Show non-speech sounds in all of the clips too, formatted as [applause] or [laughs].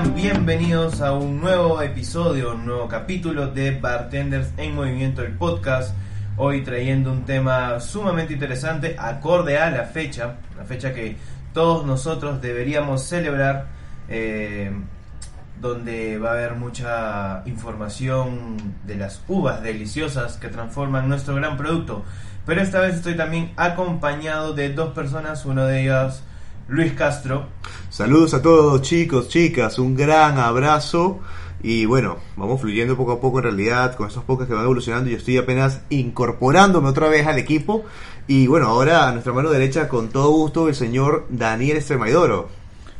Bienvenidos a un nuevo episodio, un nuevo capítulo de Bartenders en Movimiento, el podcast. Hoy trayendo un tema sumamente interesante, acorde a la fecha, la fecha que todos nosotros deberíamos celebrar, eh, donde va a haber mucha información de las uvas deliciosas que transforman nuestro gran producto. Pero esta vez estoy también acompañado de dos personas, uno de ellas Luis Castro. Saludos a todos chicos, chicas, un gran abrazo. Y bueno, vamos fluyendo poco a poco en realidad con estos podcasts que van evolucionando. Yo estoy apenas incorporándome otra vez al equipo. Y bueno, ahora a nuestra mano derecha, con todo gusto, el señor Daniel Estremaidoro.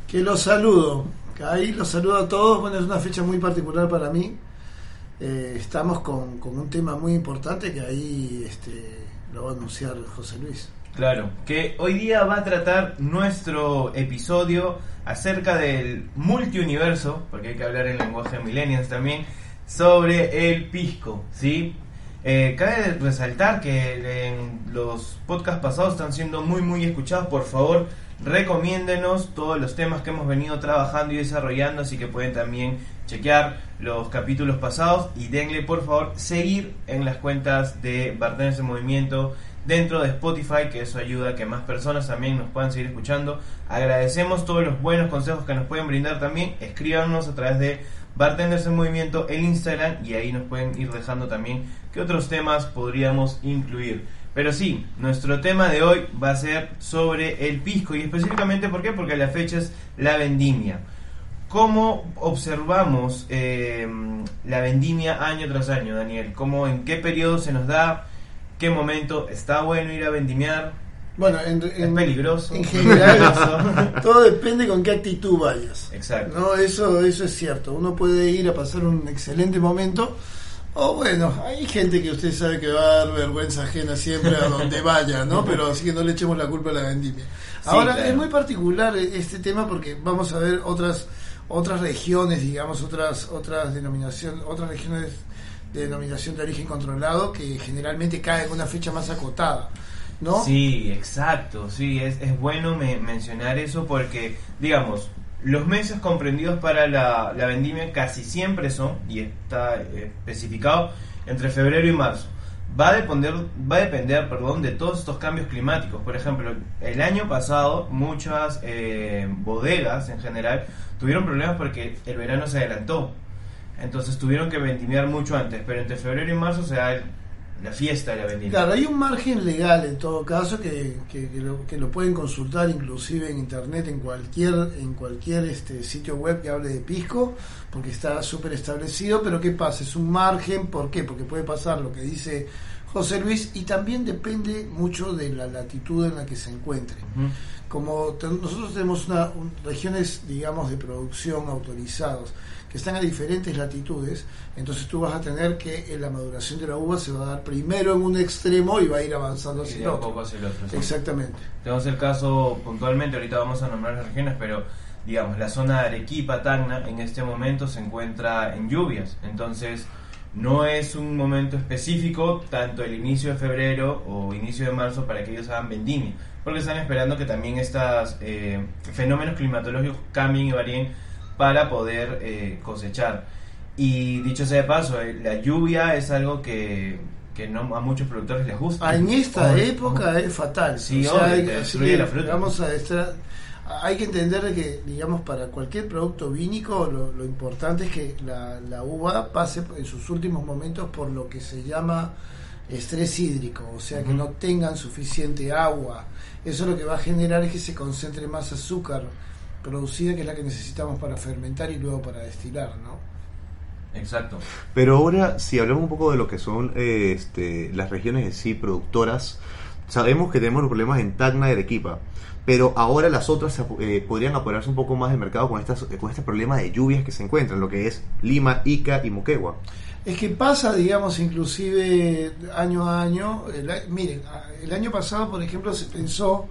Que los saludo. Ahí los saludo a todos. Bueno, es una fecha muy particular para mí. Eh, estamos con, con, un tema muy importante que ahí este, lo va a anunciar José Luis. Claro, que hoy día va a tratar nuestro episodio acerca del multiuniverso, porque hay que hablar en lenguaje millennials también, sobre el pisco, ¿sí? Eh, cabe resaltar que los podcasts pasados están siendo muy muy escuchados, por favor recomiéndenos todos los temas que hemos venido trabajando y desarrollando, así que pueden también chequear los capítulos pasados y denle por favor seguir en las cuentas de Bartenders en Movimiento dentro de Spotify, que eso ayuda a que más personas también nos puedan seguir escuchando. Agradecemos todos los buenos consejos que nos pueden brindar también. Escríbanos a través de Bartenders en Movimiento, el Instagram, y ahí nos pueden ir dejando también qué otros temas podríamos incluir. Pero sí, nuestro tema de hoy va a ser sobre el pisco y específicamente ¿por qué? Porque la fecha es la vendimia. ¿Cómo observamos eh, la vendimia año tras año, Daniel? ¿Cómo, ¿En qué periodo se nos da? Qué momento está bueno ir a vendimiar. Bueno, en, es peligroso. En general, [laughs] todo depende con qué actitud vayas. Exacto. No, eso, eso es cierto. Uno puede ir a pasar un excelente momento. O bueno, hay gente que usted sabe que va a dar vergüenza ajena siempre a donde [laughs] vaya, ¿no? Pero así que no le echemos la culpa a la vendimia. Ahora, es muy particular este tema porque vamos a ver otras otras regiones, digamos, otras otras denominaciones, otras regiones de denominación de origen controlado que generalmente cae en una fecha más acotada. ¿No? Sí, exacto, sí, es, es bueno mencionar eso porque, digamos, los meses comprendidos para la, la vendimia casi siempre son, y está especificado, entre febrero y marzo. Va a depender, va a depender perdón, de todos estos cambios climáticos. Por ejemplo, el año pasado muchas eh, bodegas en general tuvieron problemas porque el verano se adelantó. Entonces tuvieron que vendimiar mucho antes, pero entre febrero y marzo se da la fiesta de la vendimia. Claro, hay un margen legal en todo caso que, que, lo, que, lo, pueden consultar inclusive en internet, en cualquier, en cualquier este sitio web que hable de pisco, porque está súper establecido, pero ¿qué pasa? Es un margen, ¿por qué? Porque puede pasar lo que dice José Luis y también depende mucho de la latitud en la que se encuentre. Como nosotros tenemos una, regiones, digamos, de producción autorizados, que están a diferentes latitudes, entonces tú vas a tener que la maduración de la uva se va a dar primero en un extremo y va a ir avanzando hacia, el otro. Exactamente. Tenemos el caso puntualmente, ahorita vamos a nombrar las regiones, pero digamos, la zona de Arequipa, Tacna, en este momento se encuentra en lluvias, entonces no es un momento específico, tanto el inicio de febrero o inicio de marzo, para que ellos hagan vendimia, porque están esperando que también estos eh, fenómenos climatológicos cambien y varíen para poder eh, cosechar. Y dicho sea de paso, eh, la lluvia es algo que, que no a muchos productores les gusta. En esta época es fatal. Sí, o la Vamos a estar hay que entender que, digamos, para cualquier producto vínico, lo, lo importante es que la, la, uva pase en sus últimos momentos por lo que se llama estrés hídrico, o sea, que no tengan suficiente agua. Eso lo que va a generar es que se concentre más azúcar producida, que es la que necesitamos para fermentar y luego para destilar, ¿no? Exacto. Pero ahora, si hablamos un poco de lo que son eh, este, las regiones de sí productoras, sabemos que tenemos los problemas en Tacna y Arequipa, pero ahora las otras eh, podrían apoderarse un poco más del mercado con, estas, con este problema de lluvias que se encuentran, lo que es Lima, Ica y Moquegua. Es que pasa, digamos, inclusive año a año. El, miren, el año pasado, por ejemplo, se pensó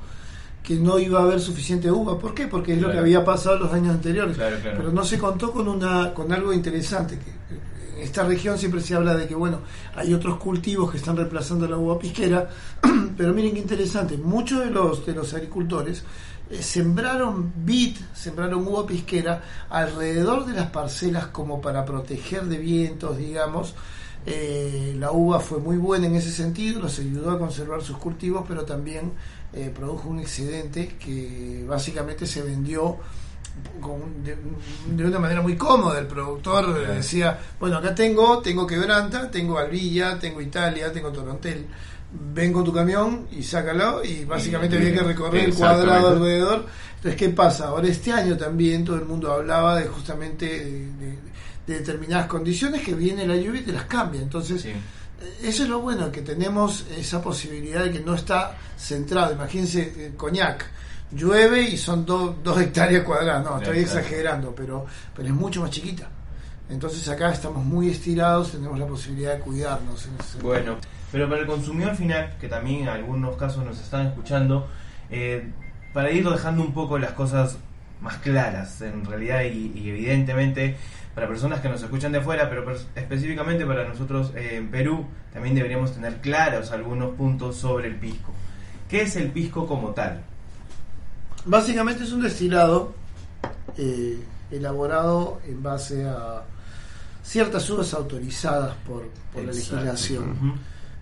que no iba a haber suficiente uva. ¿Por qué? Porque es lo que había pasado los años anteriores. Pero no se contó con una con algo interesante. Que en esta región siempre se habla de que, bueno, hay otros cultivos que están reemplazando la uva pisquera. [clears throat] pero miren qué interesante. Muchos de los, de los agricultores eh, sembraron vid, sembraron uva pisquera alrededor de las parcelas como para proteger de vientos, digamos. Eh, la uva fue muy buena en ese sentido, los ayudó a conservar sus cultivos, pero también eh, produjo un excedente que básicamente se vendió de, una manera muy cómoda. El productor decía, bueno, acá tengo, tengo Quebranta, tengo Albilla, tengo Italia, tengo Torontel. Ven con tu camión y sácalo y básicamente había que recorrer el cuadrado alrededor. Entonces, ¿qué pasa? Ahora este año también todo el mundo hablaba de justamente de, determinadas condiciones que viene la lluvia y te las cambia. Entonces, eso es lo bueno, que tenemos esa posibilidad de que no está centrado. Imagínense, eh, coñac, llueve y son dos hectáreas cuadradas. No, estoy exagerando, pero, pero es mucho más chiquita. Entonces acá estamos muy estirados, tenemos la posibilidad de cuidarnos. bueno, pero para el consumidor final, que también en algunos casos nos están escuchando, eh, para ir dejando un poco las cosas más claras, en realidad, y evidentemente para personas que nos escuchan de fuera, pero específicamente para nosotros eh, en Perú, también deberíamos tener claros algunos puntos sobre el pisco. ¿Qué es el pisco como tal? Básicamente es un destilado eh, elaborado en base a ciertas uvas autorizadas por, la legislación,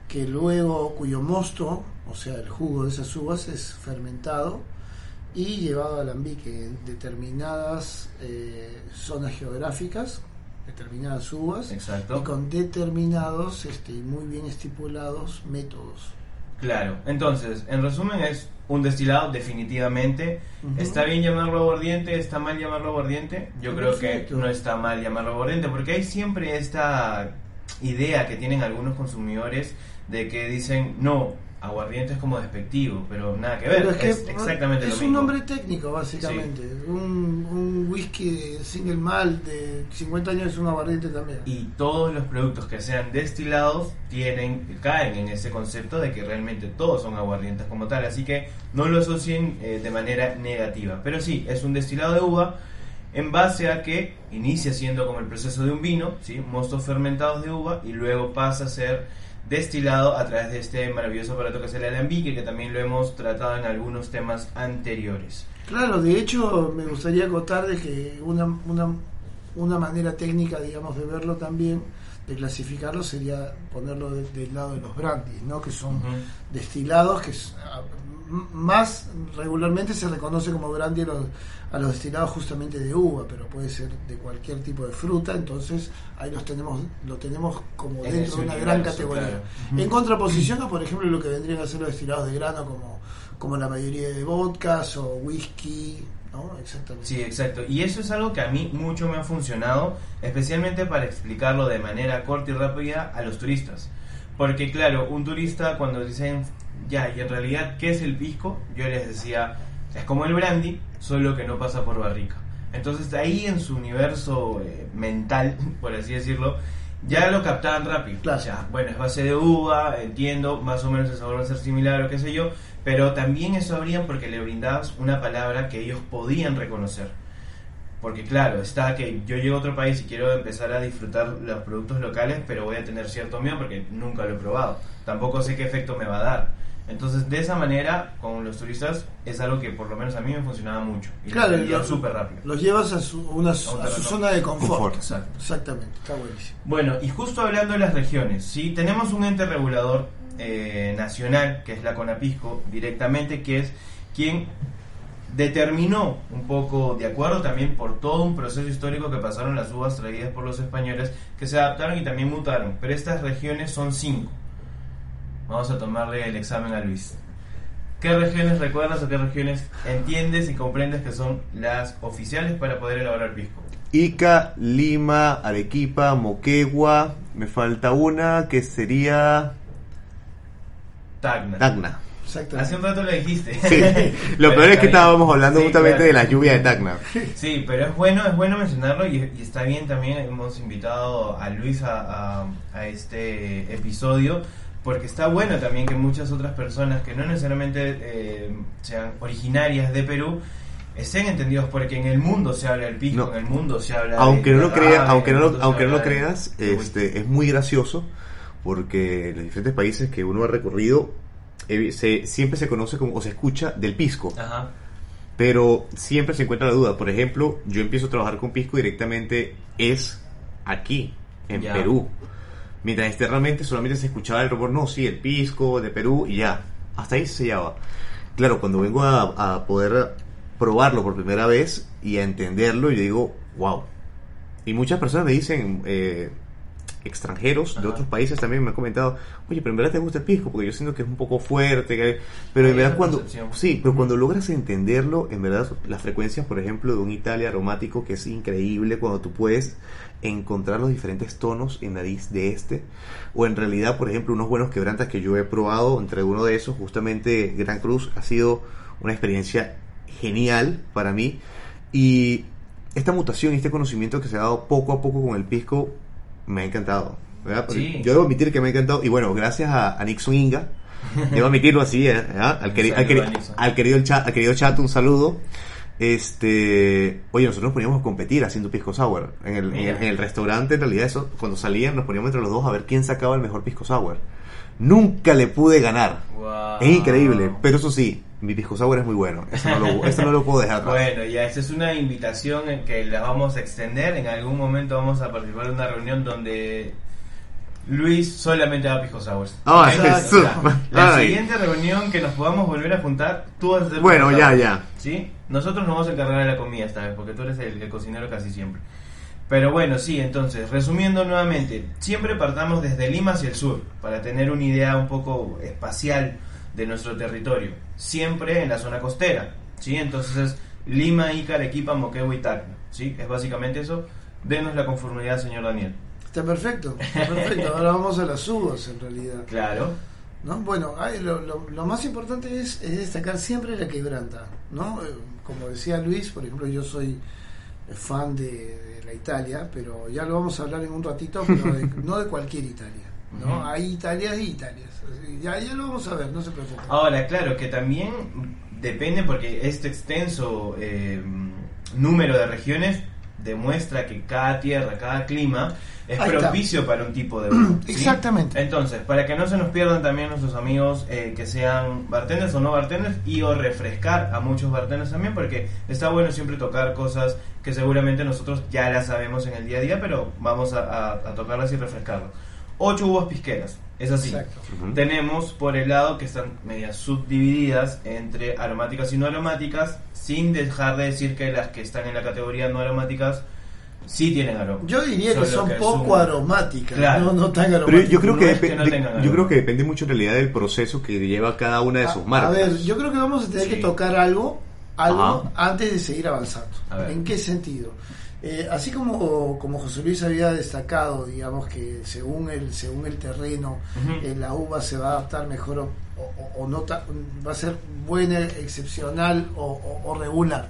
que luego cuyo mosto, o sea, el jugo de esas uvas es fermentado y llevado al alambique en determinadas eh, zonas geográficas, determinadas uvas y con determinados este, muy bien estipulados métodos. Claro, entonces, en resumen es un destilado definitivamente. ¿Está bien llamarlo aguardiente? ¿Está mal llamarlo aguardiente? Yo creo que no está mal llamarlo aguardiente porque hay siempre esta idea que tienen algunos consumidores de que dicen, no, aguardiente es como despectivo, pero nada que ver. es, exactamente es un nombre técnico, básicamente. Un, un, whisky single malt de 50 años es un aguardiente también. Y todos los productos que sean destilados tienen caen en ese concepto de que realmente todos son aguardientes como tal. Así que no lo asocien eh, de manera negativa. Pero sí, es un destilado de uva en base a que inicia siendo como el proceso de un vino, ¿sí? mostos fermentados de uva, y luego pasa a ser destilado a través de este maravilloso aparato que es el alambique, que también lo hemos tratado en algunos temas anteriores. Claro, de hecho me gustaría acotar de que una, una, una manera técnica, digamos, de verlo también, de clasificarlo, sería ponerlo del lado de los brandies, ¿no? que son destilados que más regularmente se reconoce como brandy a los, a los, destilados justamente de uva, pero puede ser de cualquier tipo de fruta, entonces ahí los tenemos, lo tenemos como dentro de una gran categoría. En contraposición a, por ejemplo, lo que vendrían a ser los destilados de grano, como, como la mayoría de vodkas o whisky, ¿no? Exactamente. Sí, exacto. Y eso es algo que a mí mucho me ha funcionado, especialmente para explicarlo de manera corta y rápida a los turistas. Porque claro, un turista cuando dicen ya, y en realidad, ¿qué es el pisco? Yo les decía, es como el brandy, solo que no pasa por barrica. Entonces ahí en su universo eh, mental, [laughs] por así decirlo, ya lo captaban rápido. Claro. bueno, es base de uva, entiendo, más o menos el sabor va a ser similar o qué sé yo, pero también eso habrían porque le brindabas una palabra que ellos podían reconocer. Porque claro, está que yo llego a otro país y quiero empezar a disfrutar los productos locales, pero voy a tener cierto miedo porque nunca lo he probado. Tampoco sé qué efecto me va a dar. Entonces, de esa manera, con los turistas, es algo que por lo menos a mí me funcionaba mucho. Y claro, súper rápido. Los llevas a su, una, zona de confort. Exactamente, está buenísimo. Bueno, y justo hablando de las regiones, ¿sí? tenemos un ente regulador eh, nacional, que es la CONAPISCO, directamente, que es quien determinó un poco, de acuerdo también por todo un proceso histórico que pasaron las uvas traídas por los españoles, que se adaptaron y también mutaron. Pero estas regiones son cinco. Vamos a tomarle el examen a Luis. ¿Qué regiones recuerdas o qué regiones entiendes y comprendes que son las oficiales para poder elaborar pisco? Ica, Lima, Arequipa, Moquegua. Me falta una que sería Tacna. Tacna. Hace un rato lo dijiste. Sí. [laughs] Lo Pero peor es que bien. estábamos hablando Sí, justamente claro. de la lluvia de Tacna. Sí, pero es bueno, es bueno mencionarlo y, y está bien también hemos invitado a Luis a, a- a este episodio porque está bueno también que muchas otras personas que no necesariamente eh, sean originarias de Perú estén entendidos porque en el mundo se habla del pisco, No. en el mundo se habla Aunque de no lo creas, en aunque no aunque no lo creas, de este es muy gracioso porque los diferentes países que uno ha recorrido eh, se, siempre se conoce como o se escucha del pisco. Ajá. pero siempre se encuentra la duda. Por ejemplo, yo empiezo a trabajar con pisco directamente es aquí, en Ya. Perú. Mientras externamente solamente se escuchaba el rumor, no, sí, el pisco de Perú y ya. Hasta ahí se sellaba. Claro, cuando vengo a, a poder probarlo por primera vez y a entenderlo, yo digo, wow. Y muchas personas me dicen, eh, extranjeros de Ajá. otros países también me han comentado, oye, pero en verdad te gusta el pisco, porque yo siento que es un poco fuerte, que- pero en Hay verdad esa cuando, sí, pero cuando logras entenderlo, en verdad las frecuencias, por ejemplo, de un Italia aromático que es increíble cuando tú puedes encontrar los diferentes tonos en nariz de este, o en realidad, por ejemplo, unos buenos quebrantas que yo he probado, entre uno de esos, justamente Gran Cruz, ha sido una experiencia genial para mí, y esta mutación y este conocimiento que se ha dado poco a poco con el pisco, me ha encantado. Sí. Yo debo admitir que me ha encantado, y bueno, gracias a, a Nixon Inga, [laughs] debo admitirlo así, ¿eh? ¿verdad? al, queri- Un al, queri- saludo a Nixon. al querido al querido chat, un saludo. Este, oye, nosotros nos poníamos a competir haciendo pisco sour. En el, en el, en el restaurante, en realidad, eso, cuando salían, nos poníamos entre los dos a ver quién sacaba el mejor pisco sour. Nunca le pude ganar. Wow. Es increíble, pero eso sí, mi pisco sour es muy bueno. Eso no lo, [laughs] eso no lo puedo dejar atrás. Bueno, ya esa es una invitación en que la vamos a extender. En algún momento vamos a participar de una reunión donde Luis solamente da pisco sours. Ay, ¿Ok? Jesús. O sea, La Ay. siguiente reunión que nos podamos volver a juntar, tú vas a hacer Bueno, ya, sour, ya. ¿Sí? Nosotros nos vamos a encargar de la comida esta vez, porque tú eres el, el cocinero casi siempre. Pero bueno, sí, entonces, resumiendo nuevamente, siempre partamos desde Lima hacia el sur, para tener una idea un poco espacial de nuestro territorio. Siempre en la zona costera, ¿sí? Entonces es Lima, Ica, Arequipa, Moquegua y Tacna, ¿sí? Es básicamente eso. Denos la conformidad, señor Daniel. Está perfecto, está perfecto. [laughs] Ahora vamos a las uvas en realidad. Claro. ¿no? Bueno, lo, lo- lo más importante es, es destacar siempre la quebranta, ¿no? Como decía Luis, por ejemplo, yo soy fan de, de la Italia, pero ya lo vamos a hablar en un ratito, pero de- [laughs] no de cualquier Italia, ¿no? Hay Italias y Italias. Ya, ya lo vamos a ver, no se preocupen. Ahora, claro, que también depende porque este extenso eh, número de regiones demuestra que cada tierra, cada clima es propicio para un tipo de. [clears throat] ¿sí? Exactamente. Entonces, para que no se nos pierdan también nuestros amigos eh, que sean bartenders o no bartenders y o refrescar a muchos bartenders también porque está bueno siempre tocar cosas que seguramente nosotros ya las sabemos en el día a día, pero vamos a, a- a tocarlas y refrescarlas. Ocho uvas pisqueras, es así. Tenemos por el lado que están medias subdivididas entre aromáticas y no aromáticas, sin dejar de decir que las que están en la categoría no aromáticas sí tienen aroma. Yo diría que son poco un- aromáticas, Claro. no, no tan Pero aromáticas. yo creo que, No es que depe- no de- tengan yo creo que depende mucho en realidad del proceso que lleva cada una de sus marcas. A ver, yo creo que vamos a tener Sí. que tocar algo, algo Ajá. antes de seguir avanzando. A ver. ¿En qué sentido? Eh, así como, como José Luis había destacado, digamos que según el, según el terreno, eh, la uva se va a adaptar mejor o, o- o no ta- va a ser buena, excepcional o, regular.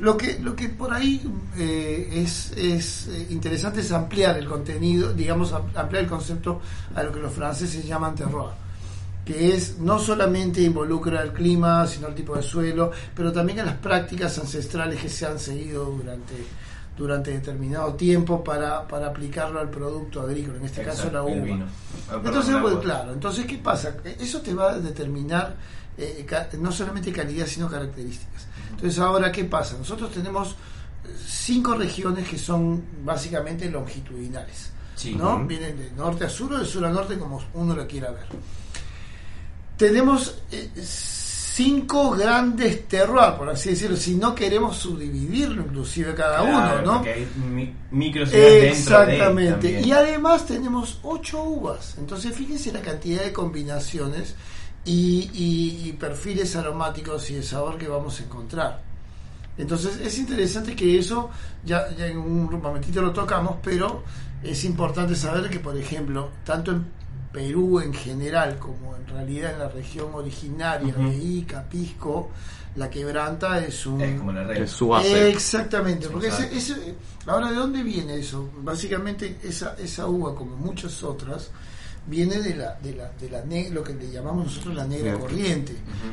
Lo que, lo que por ahí eh, es, es interesante es ampliar el contenido, digamos, am- ampliar el concepto a lo que los franceses llaman terroir que es no solamente involucra el clima, sino el tipo de suelo, pero también a las prácticas ancestrales que se han seguido durante, durante determinado tiempo para, para aplicarlo al producto agrícola, en este caso la uva. vino. Entonces, pues, claro, entonces, ¿qué pasa? Eso te va a determinar eh, no solamente calidad, sino características. Entonces, ahora, ¿qué pasa? Nosotros tenemos eh, cinco regiones que son básicamente longitudinales. Sí. ¿no? Vienen de norte a sur o de sur a norte, como uno lo quiera ver. Tenemos eh, cinco grandes terroirs, por así decirlo, si no queremos subdividirlo inclusive cada Claro, uno, ¿no? Porque hay de Exactamente. Y además tenemos ocho uvas. Entonces fíjense la cantidad de combinaciones y, y- y perfiles aromáticos y de sabor que vamos a encontrar. Entonces es interesante que eso, ya, ya en un momentito lo tocamos, pero es importante saber que, por ejemplo, tanto en Perú en general como en realidad en la región originaria de Ica, Pisco, la quebranta es un... Es como la regla. Es su base. Exactamente, porque ese, Exacto. ese- ahora de dónde viene eso? Básicamente esa, esa uva, como muchas otras, viene de la, de la, de la ne- lo que le llamamos nosotros la negra corriente,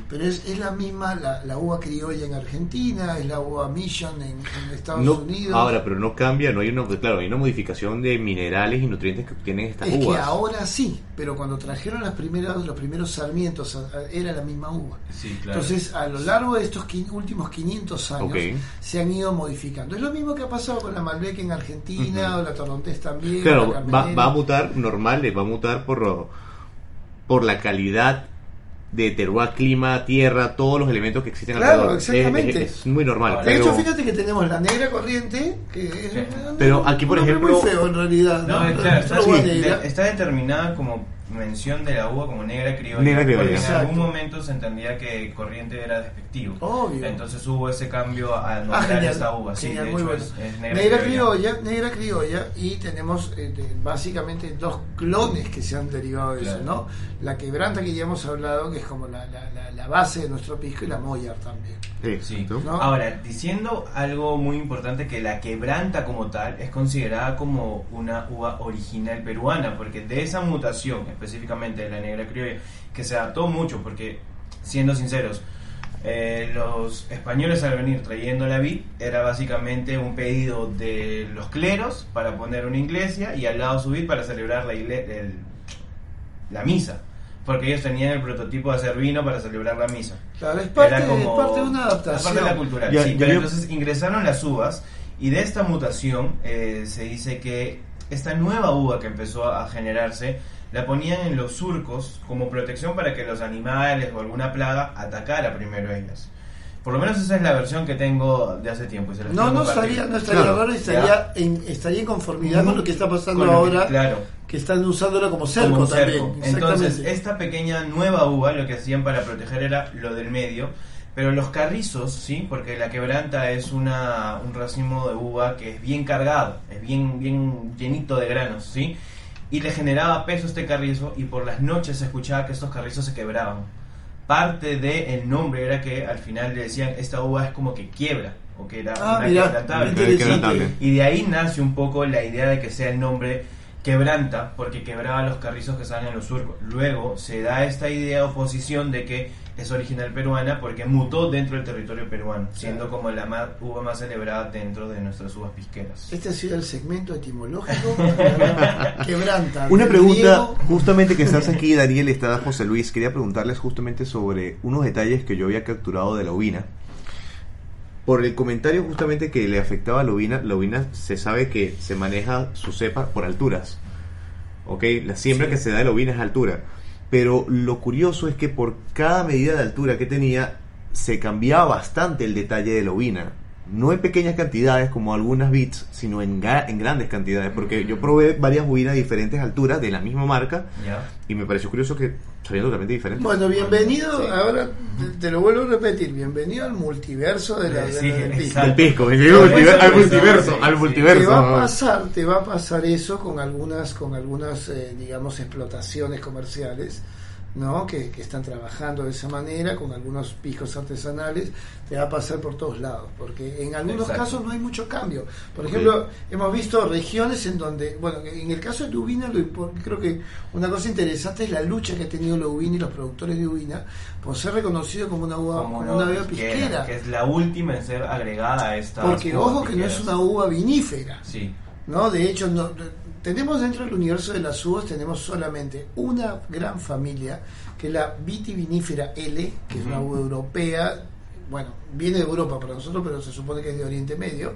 pero es, es la misma la, la uva criolla en Argentina, es la uva Mission en, en Estados No, Unidos. ahora, pero no cambia, no hay una, claro, hay una modificación de minerales y nutrientes que tienen estas es que ahora sí, pero cuando trajeron las primeras, los primeros sarmientos era la misma uva. Sí, claro. Entonces, a lo largo de estos últimos 500 años, se han ido modificando. Es lo mismo que ha pasado con la Malbec en Argentina, o la Torontés también. Claro, la va, va a mutar normal, va a mutar por, por la calidad de terroir, clima, tierra, todos los elementos que existen Claro, alrededor. Es- exactamente. Es, es muy normal. De pero, hecho, fíjate que tenemos la negra corriente, que es Sí. Pero aquí, por ejemplo- muy feo en realidad. No, ¿no? es claro, Nuestra está, uva sí, negra. de- está determinada como mención de la uva como negra criolla. Negra criolla. Porque en algún momento se entendía que corriente era despectivo. Obvio. Entonces hubo ese cambio a Ah, nombrar genial. esta uva. Sí, Genial, de hecho bueno. es, es negra, negra, criolla, negra criolla, y tenemos eh, básicamente dos clones que se han derivado de eso. ¿no? La quebranta que ya hemos hablado, que es como la, la, la, la base de nuestro pisco, y la Moyar también. Sí. ¿no? Ahora, diciendo algo muy importante, que la quebranta como tal es considerada como una uva original peruana, porque de esa mutación, específicamente de la negra criolla, que se adaptó mucho, porque, siendo sinceros, eh, los españoles al venir trayendo la vid era básicamente un pedido de los cleros para poner una iglesia y al lado su vid para celebrar la, el- la misa, porque ellos tenían el prototipo de hacer vino para celebrar la misa. Claro, es parte, Era como- es parte de una adaptación. parte de la cultura. Ya- sí, ya pero veo- entonces ingresaron las uvas y de esta mutación eh, se dice que esta nueva uva que empezó a generarse la ponían en los surcos como protección para que los animales o alguna plaga atacara primero a ellas. Por lo menos esa es la versión que tengo de hace tiempo. y se las No, no estaría, no estaría Claro. raro, estaría en, estaría en conformidad con lo que está pasando que- ahora, claro. que están usándolo como cerco como un también. cerco. Entonces, esta pequeña nueva uva lo que hacían para proteger era lo del medio, pero los carrizos, ¿sí? Porque la quebranta es una, un racimo de uva que es bien cargado, es bien, bien llenito de granos, ¿sí? Y le generaba peso este carrizo y por las noches se escuchaba que estos carrizos se quebraban. Parte del nombre era que al final le decían esta uva es como que quiebra, o que era Ah, una mira. Quebrantable. Y de ahí nace un poco la idea de que sea el nombre quebranta, porque quebraba los carrizos que estaban en los surcos. Luego se da esta idea o posición de que es original peruana porque mutó dentro del territorio peruano, siendo como la ma- uva más celebrada dentro de nuestras uvas pisqueras. Este ha sido el segmento etimológico. [laughs] Quebranta. Una pregunta, justamente que estás aquí, Daniel, está José Luis. Quería preguntarles justamente sobre unos detalles que yo había capturado de la ovina. Por el comentario justamente que le afectaba a la ovina, la ovina se sabe que se maneja su cepa por alturas. ¿Ok? La siembra Sí. que se da de la ovina es altura. Pero lo curioso es que por cada medida de altura que tenía, se cambiaba bastante el detalle de la ovina. No en pequeñas cantidades como algunas bits, sino en, ga- en grandes cantidades. Porque yo probé varias ovinas de diferentes alturas de la misma marca y me pareció curioso que sabían totalmente diferentes. Bueno, bienvenido, Sí. ahora te, te lo vuelvo a repetir, bienvenido al multiverso de la, de Sí, la- del pisco. Del Sí, multiver- al sí, multiverso, sí, al sí. multiverso. Te va a pasar, te va a pasar eso con algunas, con algunas, eh, digamos, explotaciones comerciales, ¿no? Que, que están trabajando de esa manera, con algunos piscos artesanales, te va a pasar por todos lados, porque en algunos Exacto. casos no hay mucho cambio. Por ejemplo, hemos visto regiones en donde, bueno, en el caso de Ubina, creo que una cosa interesante es la lucha que ha tenido la Ubina y los productores de Ubina por ser reconocido como una uva, Como como una uva pisquera, pisquera. que es la última en ser agregada a esta. Porque ojo que no es una uva vinífera. Sí, ¿no? De hecho, no, tenemos dentro del universo de las uvas, tenemos solamente una gran familia, que es la vitivinífera L, que es una uva europea, bueno, viene de Europa para nosotros, pero se supone que es de Oriente Medio,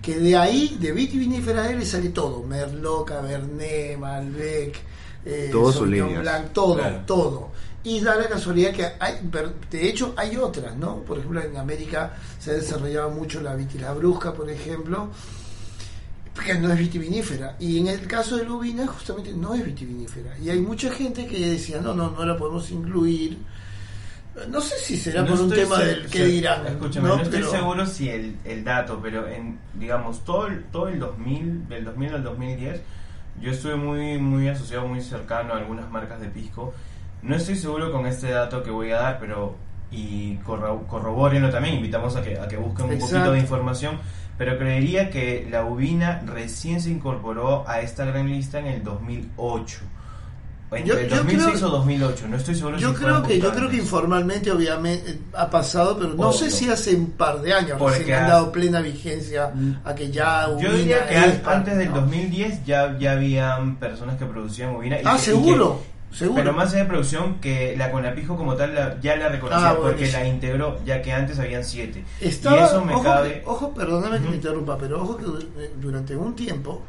que de ahí, de vitivinífera L, sale todo, Merlot, Cabernet, Malbec, eh, Sauvignon líneas. Blanc, todo, Claro. todo. Y da la casualidad que hay, pero de hecho hay otras, ¿no? Por ejemplo, en América se ha desarrollado mucho la brusca, por ejemplo, que no es vitivinífera. Y en el caso de Lubina, justamente no es vitivinífera. Y hay mucha gente que decía, no, no, no la podemos incluir. No sé si será No por un tema del que dirán. Escúchame, no, estoy Pero- seguro si el, el dato, pero en, digamos, todo el, todo el 2000, del 2000 al 2010, yo estuve muy, muy asociado, muy cercano a algunas marcas de pisco. No estoy seguro con este dato que voy a dar, pero, y corro- corrobórenlo también, invitamos a que, a que busquen un Exacto. poquito de información, pero creería que la ubina recién se incorporó a esta gran lista en el 2008. Entre Yo- el yo 2006 creo- o 2008, no estoy seguro Yo si creo que yo creo que informalmente obviamente eh, ha pasado, pero no Obvio. sé si hace un par de años Porque han dado plena vigencia a que ya Yo diría que antes del ¿no? 2010 ya, ya habían personas que producían ubina. y Ah, que- y seguro, que- seguro. Pero más de producción, que la Conapijo como tal la- ya la reconocía Ah, porque la integró, ya que antes habían siete. Estaba, y eso me ojo, cabe. ojo, perdóname que me interrumpa, pero ojo que eh, durante un tiempo,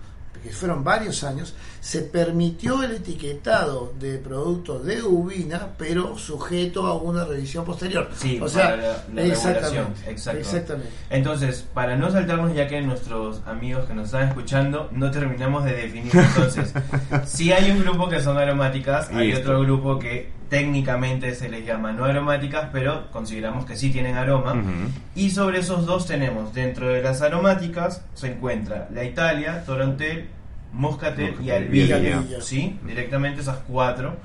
que fueron varios años, se permitió el etiquetado de productos de Ubina, pero sujeto a una revisión posterior. Sí, o sea, la- la regulación, exactamente, exacto. exactamente. Entonces, para no saltarnos, ya que nuestros amigos que nos están escuchando no terminamos de definir, entonces, [laughs] si hay un grupo que son aromáticas, hay otro grupo que técnicamente se les llama no aromáticas, pero consideramos que sí tienen aroma. Y sobre esos dos tenemos, dentro de las aromáticas, se encuentra la Italia, Torontel, Moscatel y Moscatel y Albilla. ¿Sí? Directamente esas cuatro.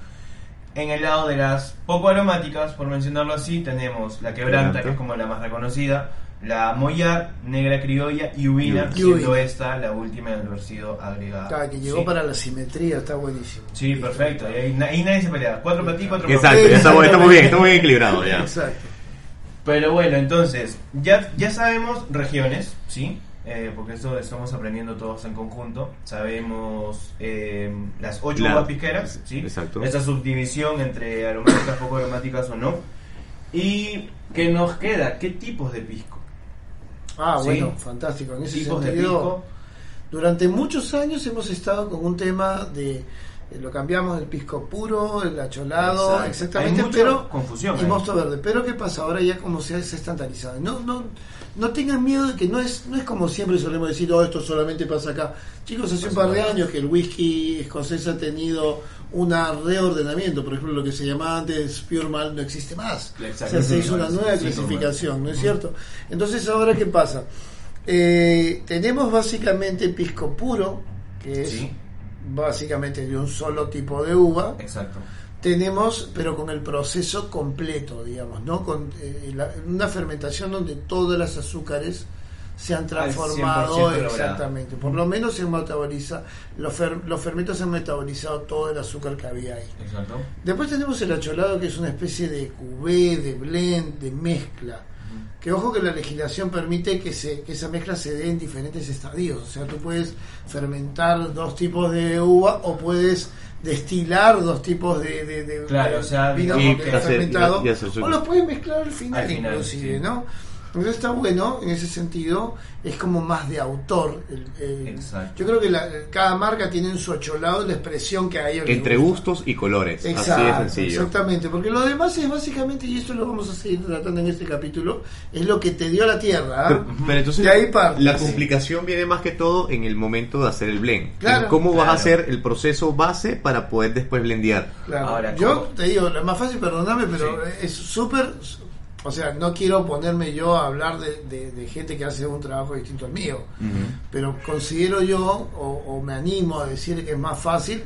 En el lado de las poco aromáticas, por mencionarlo así, tenemos la Quebranta. que es como la más reconocida, la Mollar, negra criolla y ubina, siendo esta la última en haber sido agregada. Claro, que llegó Sí. para la simetría, está buenísimo. Sí, perfecto. Y ahí, ahí nadie se pelea. Cuatro para ti, cuatro para Exacto, ya estamos, estamos bien, estamos bien equilibrados ya. Exacto. Pero bueno, entonces, ya, ya sabemos regiones, ¿sí? Eh, porque esto estamos aprendiendo todos en conjunto. Sabemos eh, las ocho La- uvas pisqueras, ¿sí? Exacto. Esa subdivisión entre aromáticas, poco aromáticas o no. ¿Y qué nos queda? ¿Qué tipos de pisco? Ah, Sí. bueno, fantástico. En ese Tipos sentido. Durante muchos años hemos estado con un tema de eh, lo cambiamos del pisco puro, el acholado, Exacto. exactamente, pero confusión y mosto verde. Pero qué pasa ahora ya como se ha estandarizado. No, no, no tengan miedo de que no es, no es como siempre solemos decir, oh, esto solamente pasa acá. Chicos, hace un par de años que el whisky escocés ha tenido un reordenamiento. Por ejemplo, lo que se llamaba antes Pure Malt no existe más. O Exacto. sea, se hizo una nueva sí, clasificación, ¿no es cierto? Entonces, ¿ahora qué pasa? Eh, tenemos básicamente pisco puro, que es Sí, básicamente de un solo tipo de uva. exacto. Tenemos, pero con el proceso completo, digamos, ¿no? Con eh, la- una fermentación donde todas las azúcares se han transformado 100% logrado. exactamente. Por lo menos se metaboliza, los, fer- los fermentos han metabolizado todo el azúcar que había ahí. Exacto. Después tenemos el acholado, que es una especie de cubé, de blend, de mezcla. Que ojo que la legislación permite que, se, que esa mezcla se dé en diferentes estadios. O sea, tú puedes fermentar dos tipos de uva o puedes destilar dos tipos de, de, de- Claro, de o sea, vino y fermentado. y o los puedes mezclar al final, Al final, inclusive, sí. ¿no? Entonces está bueno, en ese sentido, es como más de autor. el- el- Exacto. Yo creo que la- cada marca tiene en su acholado la expresión que a ellos les Entre gusta. gustos y colores. Exacto, Así de sencillo. exactamente, porque lo demás es básicamente, y esto lo vamos a seguir tratando en este capítulo, es lo que te dio la tierra. ¿ah? Pero, pero entonces De ahí parte. la complicación viene más que todo en el momento de hacer el blend. Claro. ¿Cómo vas a hacer el proceso base para poder después blendear? Claro. Ahora, Yo te digo, lo más fácil, perdóname, pero Sí. es súper, o sea, no quiero ponerme yo a hablar de, de- de gente que hace un trabajo distinto al mío, pero considero yo, o, o me animo a decir que es más fácil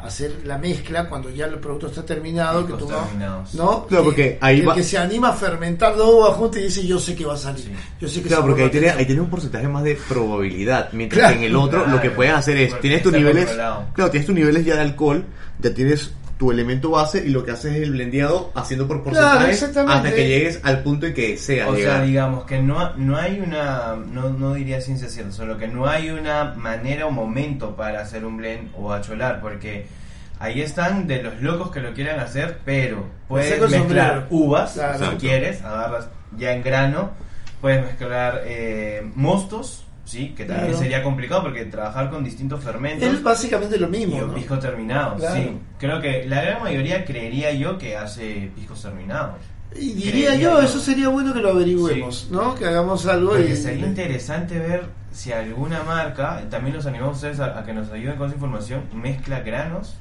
hacer la mezcla cuando ya el producto está terminado, que tú no. ¿no? Claro, porque ahí que el va- que se anima a fermentar dos uvas juntas y dice yo sé que va a salir. Sí. Yo sé que Claro, porque ahí tiene- ahí tienes un porcentaje más de probabilidad. Mientras Claro. que en el otro lo que puedes hacer es, tienes tus niveles, controlado. claro, tienes tus niveles ya de alcohol, ya tienes tu elemento base y lo que haces es el blendeado haciendo por porcentaje exactamente. hasta que llegues al punto en que sea O llegar. sea, digamos que no, no hay una, no, no diría ciencia cierta, solo que no hay una manera o momento para hacer un blend o acholar, porque ahí están de los locos que lo quieran hacer, pero puedes mezclar uvas, Claro. si quieres, agarras ya en grano, puedes mezclar eh, mostos, ¿sí? Que también Claro. sería complicado porque trabajar con distintos fermentos Es básicamente lo y mismo. un ¿no? pisco terminado, Claro. sí. Creo que la gran mayoría creería yo que hace piscos terminados. Y diría Creería yo, yo. eso sería bueno que lo averigüemos, ¿no? Que hagamos algo Porque y... sería interesante ver si alguna marca, también los animamos a ustedes a, a que nos ayuden con esa información, mezcla granos.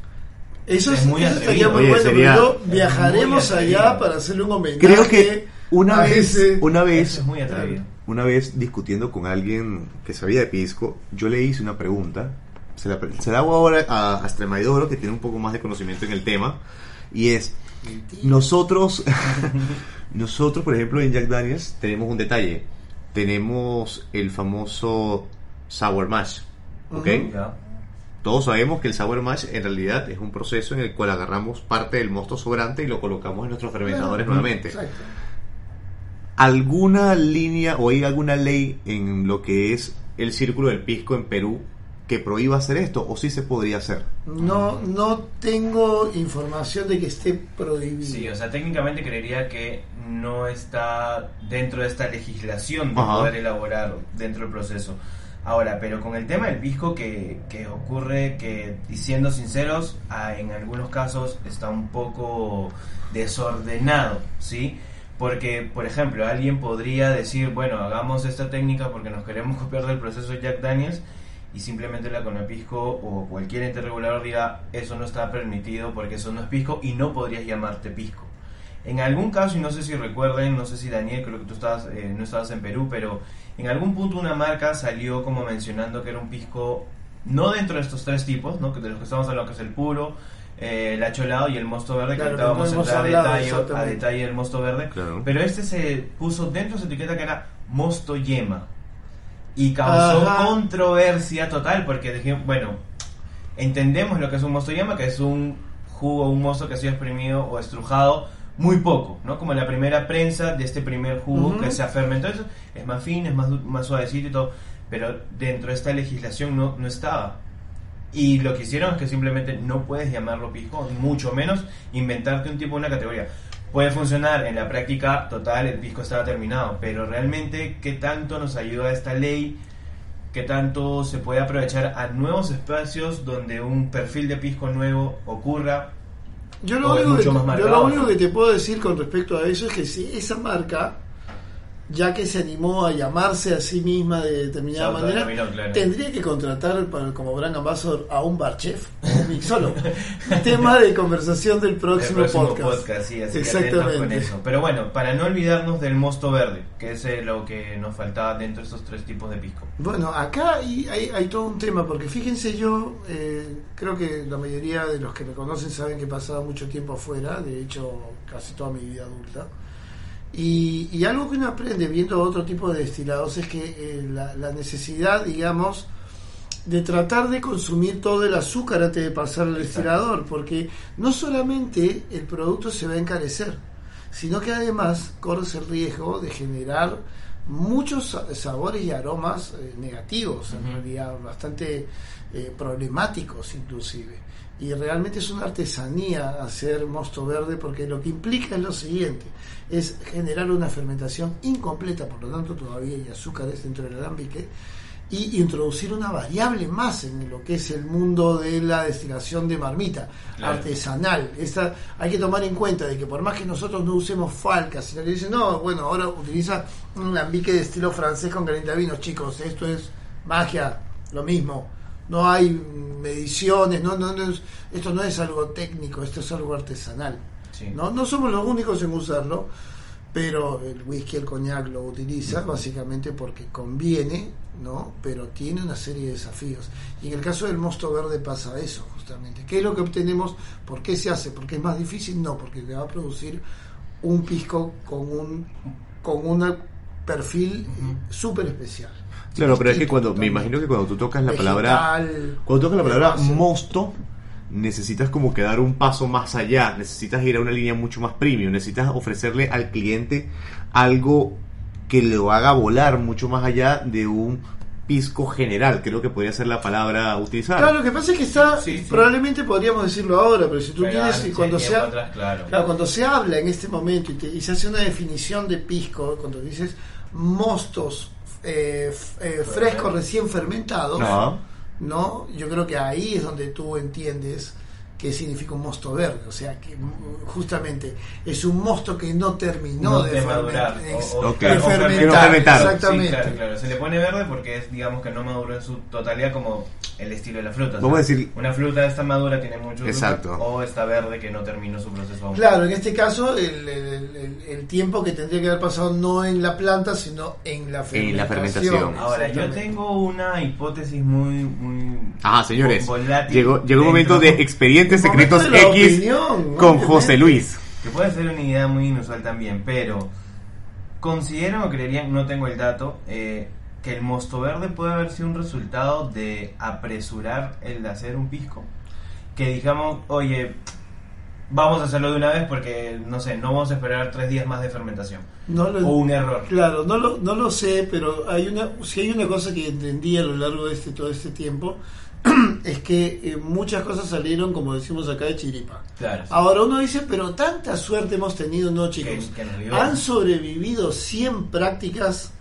Eso, Es es, muy eso estaría muy Oye, bueno, sería- viajaremos muy allá para hacerle un homenaje. Creo que una vez, ese- una vez, Eso es muy atrevido. una vez discutiendo con alguien que sabía de pisco, yo le hice una pregunta. Se la, se la hago ahora a, a Extremadoro, que tiene un poco más de conocimiento en el tema. Y es, nosotros, [laughs] nosotros, por ejemplo, en Jack Daniels tenemos un detalle. Tenemos el famoso Sour Mash. ¿Ok? Ujú. ¿ya? Todos sabemos que el Sour Mash en realidad es un proceso en el cual agarramos parte del mosto sobrante y lo colocamos en nuestros fermentadores Claro. nuevamente. Exacto. ¿Alguna línea o hay alguna ley en lo que es el círculo del pisco en Perú que prohíba hacer esto o sí se podría hacer? No, no tengo información de que esté prohibido. Sí, o sea, técnicamente creería que no está dentro de esta legislación de Ajá. poder elaborar dentro del proceso. Ahora, pero con el tema del pisco que, que ocurre que, y siendo sinceros, ah, en algunos casos está un poco desordenado, ¿sí? Porque, por ejemplo, alguien podría decir, bueno, hagamos esta técnica porque nos queremos [laughs] copiar del proceso Jack Daniels y simplemente la Conapisco o cualquier ente regulador diga, eso no está permitido porque eso no es pisco y no podrías llamarte pisco. En algún caso, y no sé si recuerden, no sé si Daniel, creo que tú estabas, eh, no estabas en Perú, pero en algún punto una marca salió como mencionando que era un pisco, no dentro de estos tres tipos, ¿no? que de los que estamos hablando, que es el puro, eh, el acholado y el mosto verde, Claro, que ahorita no vamos a entrar a detalle, a detalle del mosto verde, Claro. pero este se puso dentro de su etiqueta que era mosto yema y causó Ajá. controversia total porque dije, bueno, entendemos lo que es un mosto yema, que es un jugo, un mosto que ha sido exprimido o estrujado muy poco, ¿no? Como la primera prensa de este primer jugo que se ha fermentado, es más fino, es más, du- más suavecito y todo, pero dentro de esta legislación no, no estaba. Y lo que hicieron es que simplemente no puedes llamarlo pisco, mucho menos inventarte un tipo, una categoría. Puede funcionar en la práctica, total, el pisco estaba terminado, pero realmente, ¿qué tanto nos ayuda esta ley? ¿Qué tanto se puede aprovechar a nuevos espacios donde un perfil de pisco nuevo ocurra? Yo lo, único que, yo lo único que te puedo decir con respecto a eso es que si esa marca, ya que se animó a llamarse a sí misma de determinada manera, claro. tendría que contratar para- como brand ambassador a un bar chef o un mixólogo. [laughs] Tema de conversación del próximo, podcast. podcast, sí, así que atentos con Exactamente. eso. Pero bueno, para no olvidarnos del mosto verde, que es eh, lo que nos faltaba dentro de estos tres tipos de pisco. Bueno, acá hay, hay, hay todo un tema, porque fíjense yo, eh, creo que la mayoría de los que me conocen saben que he pasado mucho tiempo afuera, de hecho casi toda mi vida adulta. Y, y algo que uno aprende viendo otro tipo de destilados es que eh, la, la necesidad, digamos, de tratar de consumir todo el azúcar antes de pasar al destilador, porque no solamente el producto se va a encarecer, sino que además corres el riesgo de generar muchos sa- sabores y aromas eh, negativos, en realidad bastante eh, problemáticos inclusive. Y realmente es una artesanía hacer mosto verde porque lo que implica es lo siguiente, es generar una fermentación incompleta, por lo tanto todavía hay azúcares dentro del alambique, y introducir una variable más en lo que es el mundo de la destilación de marmita Claro. artesanal. Esta, hay que tomar en cuenta de que por más que nosotros no usemos falcas, sino que dicen, no, bueno, ahora utiliza un alambique de estilo francés con vinos chicos, esto es magia, lo mismo. No hay mediciones, no, no, no es- esto no es algo técnico, esto es algo artesanal. Sí. No, no somos los únicos en usarlo, pero el whisky, el coñac lo utiliza básicamente porque conviene, ¿no? Pero tiene una serie de desafíos. Y en el caso del mosto verde pasa eso, justamente. ¿Qué es lo que obtenemos? ¿Por qué se hace? ¿Porque es más difícil? No, porque te va a producir un pisco con un con un perfil súper especial. Claro, pero es que Distinto cuando, me imagino que cuando tú tocas la palabra, cuando tocas la palabra mosto, necesitas como que dar un paso más allá, necesitas ir a una línea mucho más premium, necesitas ofrecerle al cliente algo que lo haga volar mucho más allá de un pisco general, creo que podría ser la palabra utilizada. Claro, lo que pasa es que está, Sí, sí. probablemente podríamos decirlo ahora, pero si tú Pero tienes, hace cuando atrás, claro. Claro, cuando se habla en este momento y, te- y se hace una definición de pisco, cuando dices mostos eh, eh, frescos recién fermentados, No. ¿no? Yo creo que ahí es donde tú entiendes qué significa un mosto verde, o sea, que mm, justamente es un mosto que no terminó no de, de fermentar, madurar o, o- de fermentar, Que exactamente. Sí, claro, claro. Se le pone verde porque es, digamos, que no maduró en su totalidad como el estilo de la fruta. Vamos a decir- Una fruta está madura, tiene mucho Exacto. o está verde que no terminó su proceso aún. Claro, en este caso el, el- el- el tiempo que tendría que haber pasado no en la planta, sino en la fermentación. En la fermentación. Ahora, yo tengo una hipótesis muy, muy... Ajá, señores. volátil Llegó, llegó un momento de expedientes secretos X opinión, con. José Luis. Que puede ser una idea muy inusual también, pero considero o creerían, no tengo el dato, eh, que el mosto verde puede haber sido un resultado de apresurar el de hacer un pisco. Que digamos, oye, vamos a hacerlo de una vez porque, no sé, no vamos a esperar tres días más de fermentación. No lo- O un error. Claro, no lo, no lo sé, pero hay una, si hay una cosa que entendí a lo largo de este todo este tiempo, [clears throat] es que eh, muchas cosas salieron, como decimos acá, de chiripa. Claro. sí. Ahora uno dice, pero tanta suerte hemos tenido, ¿no, chicos? Que- que. Han sobrevivido 100 prácticas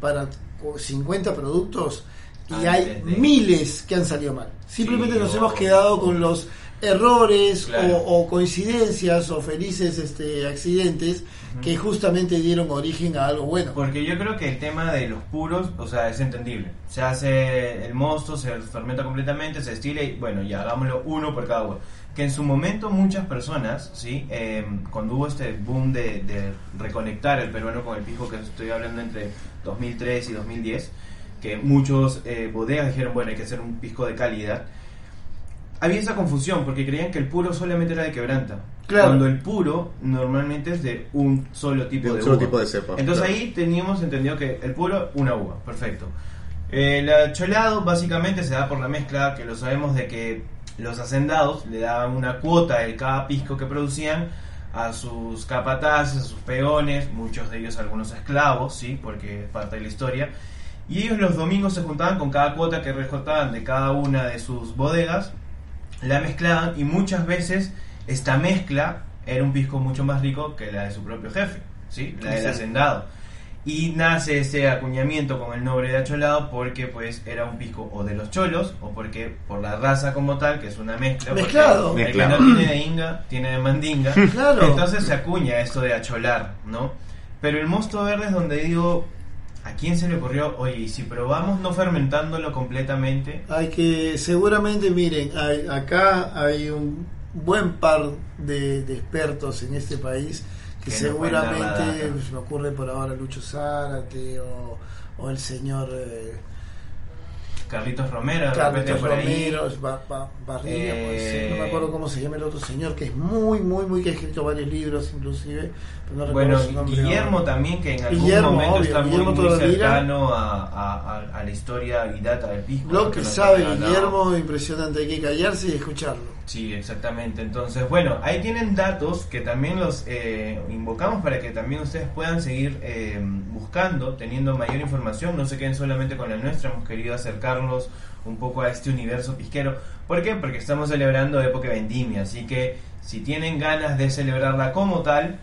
para co- 50 productos y hay de- miles que han salido mal. Simplemente Sí, nos hemos quedado con los errores Claro. o, o coincidencias o felices este, accidentes que justamente dieron origen a algo bueno. Porque yo creo que el tema de los puros, o sea, es entendible. Se hace el mosto, se fermenta completamente, se destila y bueno, ya hagámoslo uno por cada uno. Que en su momento muchas personas, ¿sí? Eh, cuando hubo este boom de, de reconectar el peruano con el pisco, que estoy hablando entre 2003 y 2010, que muchos eh, bodegas dijeron, bueno, hay que hacer un pisco de calidad. Había esa confusión porque creían que el puro solamente era de quebranta. Claro. Cuando el puro normalmente es de un solo tipo De de, un solo uva. tipo de cepa, Entonces claro. ahí teníamos entendido que el puro, una uva, perfecto. El acholado básicamente se da por la mezcla, que lo sabemos de que los hacendados le daban una cuota de cada pisco que producían a sus capataces, a sus peones, muchos de ellos algunos esclavos, sí, porque es parte de la historia. Y ellos los domingos se juntaban con cada cuota que recortaban de cada una de sus bodegas, la mezclaban y muchas veces esta mezcla era un pisco mucho más rico que la de su propio jefe, ¿sí? la del Sí. hacendado. Y nace ese acuñamiento con el nombre de acholado porque pues era un pisco o de los cholos o porque por la raza como tal, que es una mezcla. Mezclado. El Mezclado. que no tiene de inga, tiene de mandinga. Claro. Entonces se acuña esto de acholar, ¿no? Pero el mosto verde es donde digo, ¿a quién se le ocurrió? Oye, y si probamos no fermentándolo completamente, Hay que, seguramente, miren, hay- acá hay un buen par de, de expertos en este país que seguramente, pues, me ocurre por ahora Lucho Zárate o, o el señor eh, Carlitos Romero, repente por ahí. Romero, Ba- Ba- Barriga, Eh, puede ser, no me acuerdo cómo se llama el otro señor, que es muy, muy, muy, que ha escrito varios libros inclusive, pero no recuerdo Bueno, su nombre Guillermo ahora. también, que en algún Guillermo, momento obvio, está muy, Guillermo muy cercano a, a- a- a la historia y data del pisco. Lo que sabe. Guillermo, impresionante, hay que callarse y escucharlo. Sí, exactamente. Entonces, bueno, ahí tienen datos que también los eh, invocamos para que también ustedes puedan seguir eh, buscando, teniendo mayor información. No se queden solamente con la nuestra. Hemos querido acercarnos un poco a este universo pisquero. ¿Por qué? Porque estamos celebrando época vendimia. Así que si tienen ganas de celebrarla como tal,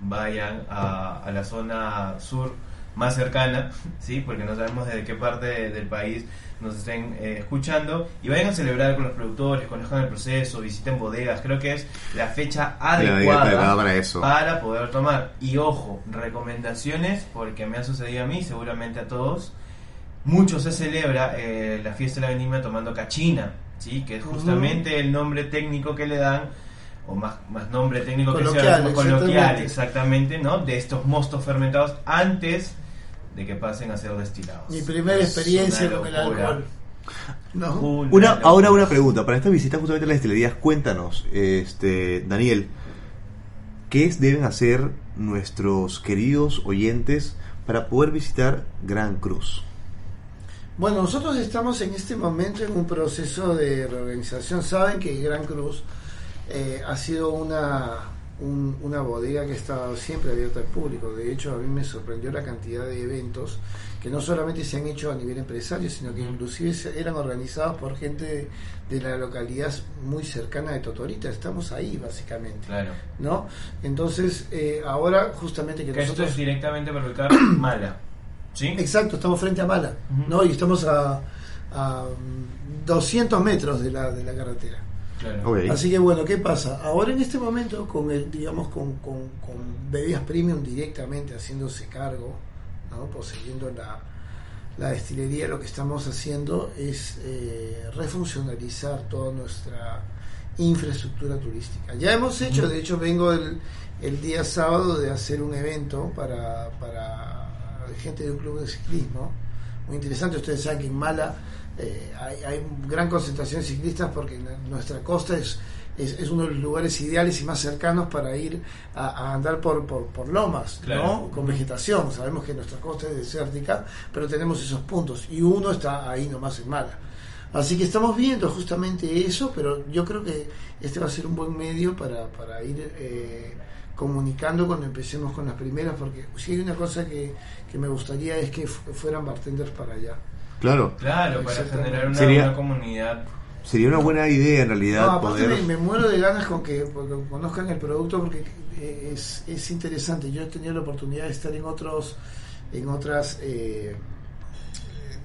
vayan a, a la zona sur más cercana, [laughs] ¿sí? porque no sabemos desde qué parte de- del país nos estén eh, escuchando y vayan a celebrar con los productores, conozcan el proceso, visiten bodegas, creo que es la fecha adecuada para eso. para poder tomar. Y ojo, recomendaciones, porque me ha sucedido a mí, seguramente a todos, mucho se celebra eh, la fiesta de la vendimia tomando cachina, ¿sí? que es justamente el nombre técnico que le dan o más, más nombre técnico que Coloquial, sea más coloquial, exactamente. exactamente, ¿no? De estos mostos fermentados antes de que pasen a ser destilados. Mi primera Es experiencia con el alcohol. ¿No? Una ahora una pregunta, para esta visita justamente a las destilerías, cuéntanos, este, Daniel, ¿qué deben hacer nuestros queridos oyentes para poder visitar Gran Cruz? Bueno, nosotros estamos en este momento en un proceso de reorganización. Saben que Gran Cruz eh, ha sido una, un- una bodega que ha estado siempre abierta al público. De hecho, a mí me sorprendió la cantidad de eventos que no solamente se han hecho a nivel empresario, sino que inclusive eran organizados por gente de, de la localidad muy cercana de Totorita. Estamos ahí, básicamente. Claro. ¿no? Entonces, eh, ahora justamente que Que esto nosotros... es directamente para [clears throat] ubicar mala. ¿Sí? Exacto, estamos frente a Mala. ¿no? Y estamos a, a mm, 200 metros de la, de la carretera. Claro. Así que bueno, ¿qué pasa? Ahora en este momento, con el, digamos, con, con, con bebidas premium directamente haciéndose cargo, ¿no? poseyendo la, la destilería, lo que estamos haciendo es eh, refuncionalizar toda nuestra infraestructura turística. Ya hemos hecho, de hecho vengo el, el día sábado de hacer un evento para, para gente de un club de ciclismo, muy interesante, ustedes saben que en Mala eh, hay, hay gran concentración de ciclistas porque nuestra costa es, es, es uno de los lugares ideales y más cercanos para ir a, a andar por, por, por lomas, Claro. ¿no? con vegetación. Sabemos que nuestra costa es desértica, pero tenemos esos puntos y uno está ahí nomás en Mala. Así que estamos viendo justamente eso, pero yo creo que este va a ser un buen medio para, para ir eh, comunicando cuando empecemos con las primeras, porque si hay una cosa que, que me gustaría es que fu- fueran bartenders para allá. Claro. Claro, para generar una, Sería- una comunidad. Sería una buena idea en realidad No, aparte poder... me, me muero de ganas con que, porque conozcan el producto porque eh, es, es interesante. Yo he tenido la oportunidad de estar en otros en otras eh,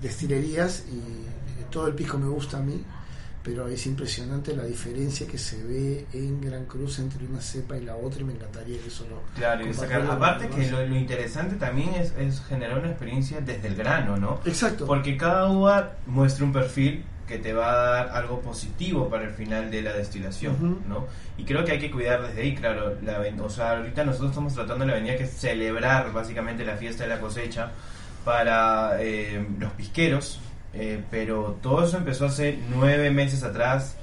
destilerías y todo el pisco me gusta a mí, pero es impresionante la diferencia que se ve en Gran Cruz entre una cepa y la otra y me encantaría que eso lo Claro, y sacar- aparte que lo, lo interesante también es, es generar una experiencia desde el grano, ¿no? Exacto. Porque cada uva muestra un perfil que te va a dar algo positivo para el final de la destilación. ¿no? Y creo que hay que cuidar desde ahí, claro. La, o sea, ahorita nosotros estamos tratando la avenida que es celebrar básicamente la fiesta de la cosecha para eh, los pisqueros, eh, pero todo eso empezó hace nueve meses atrás,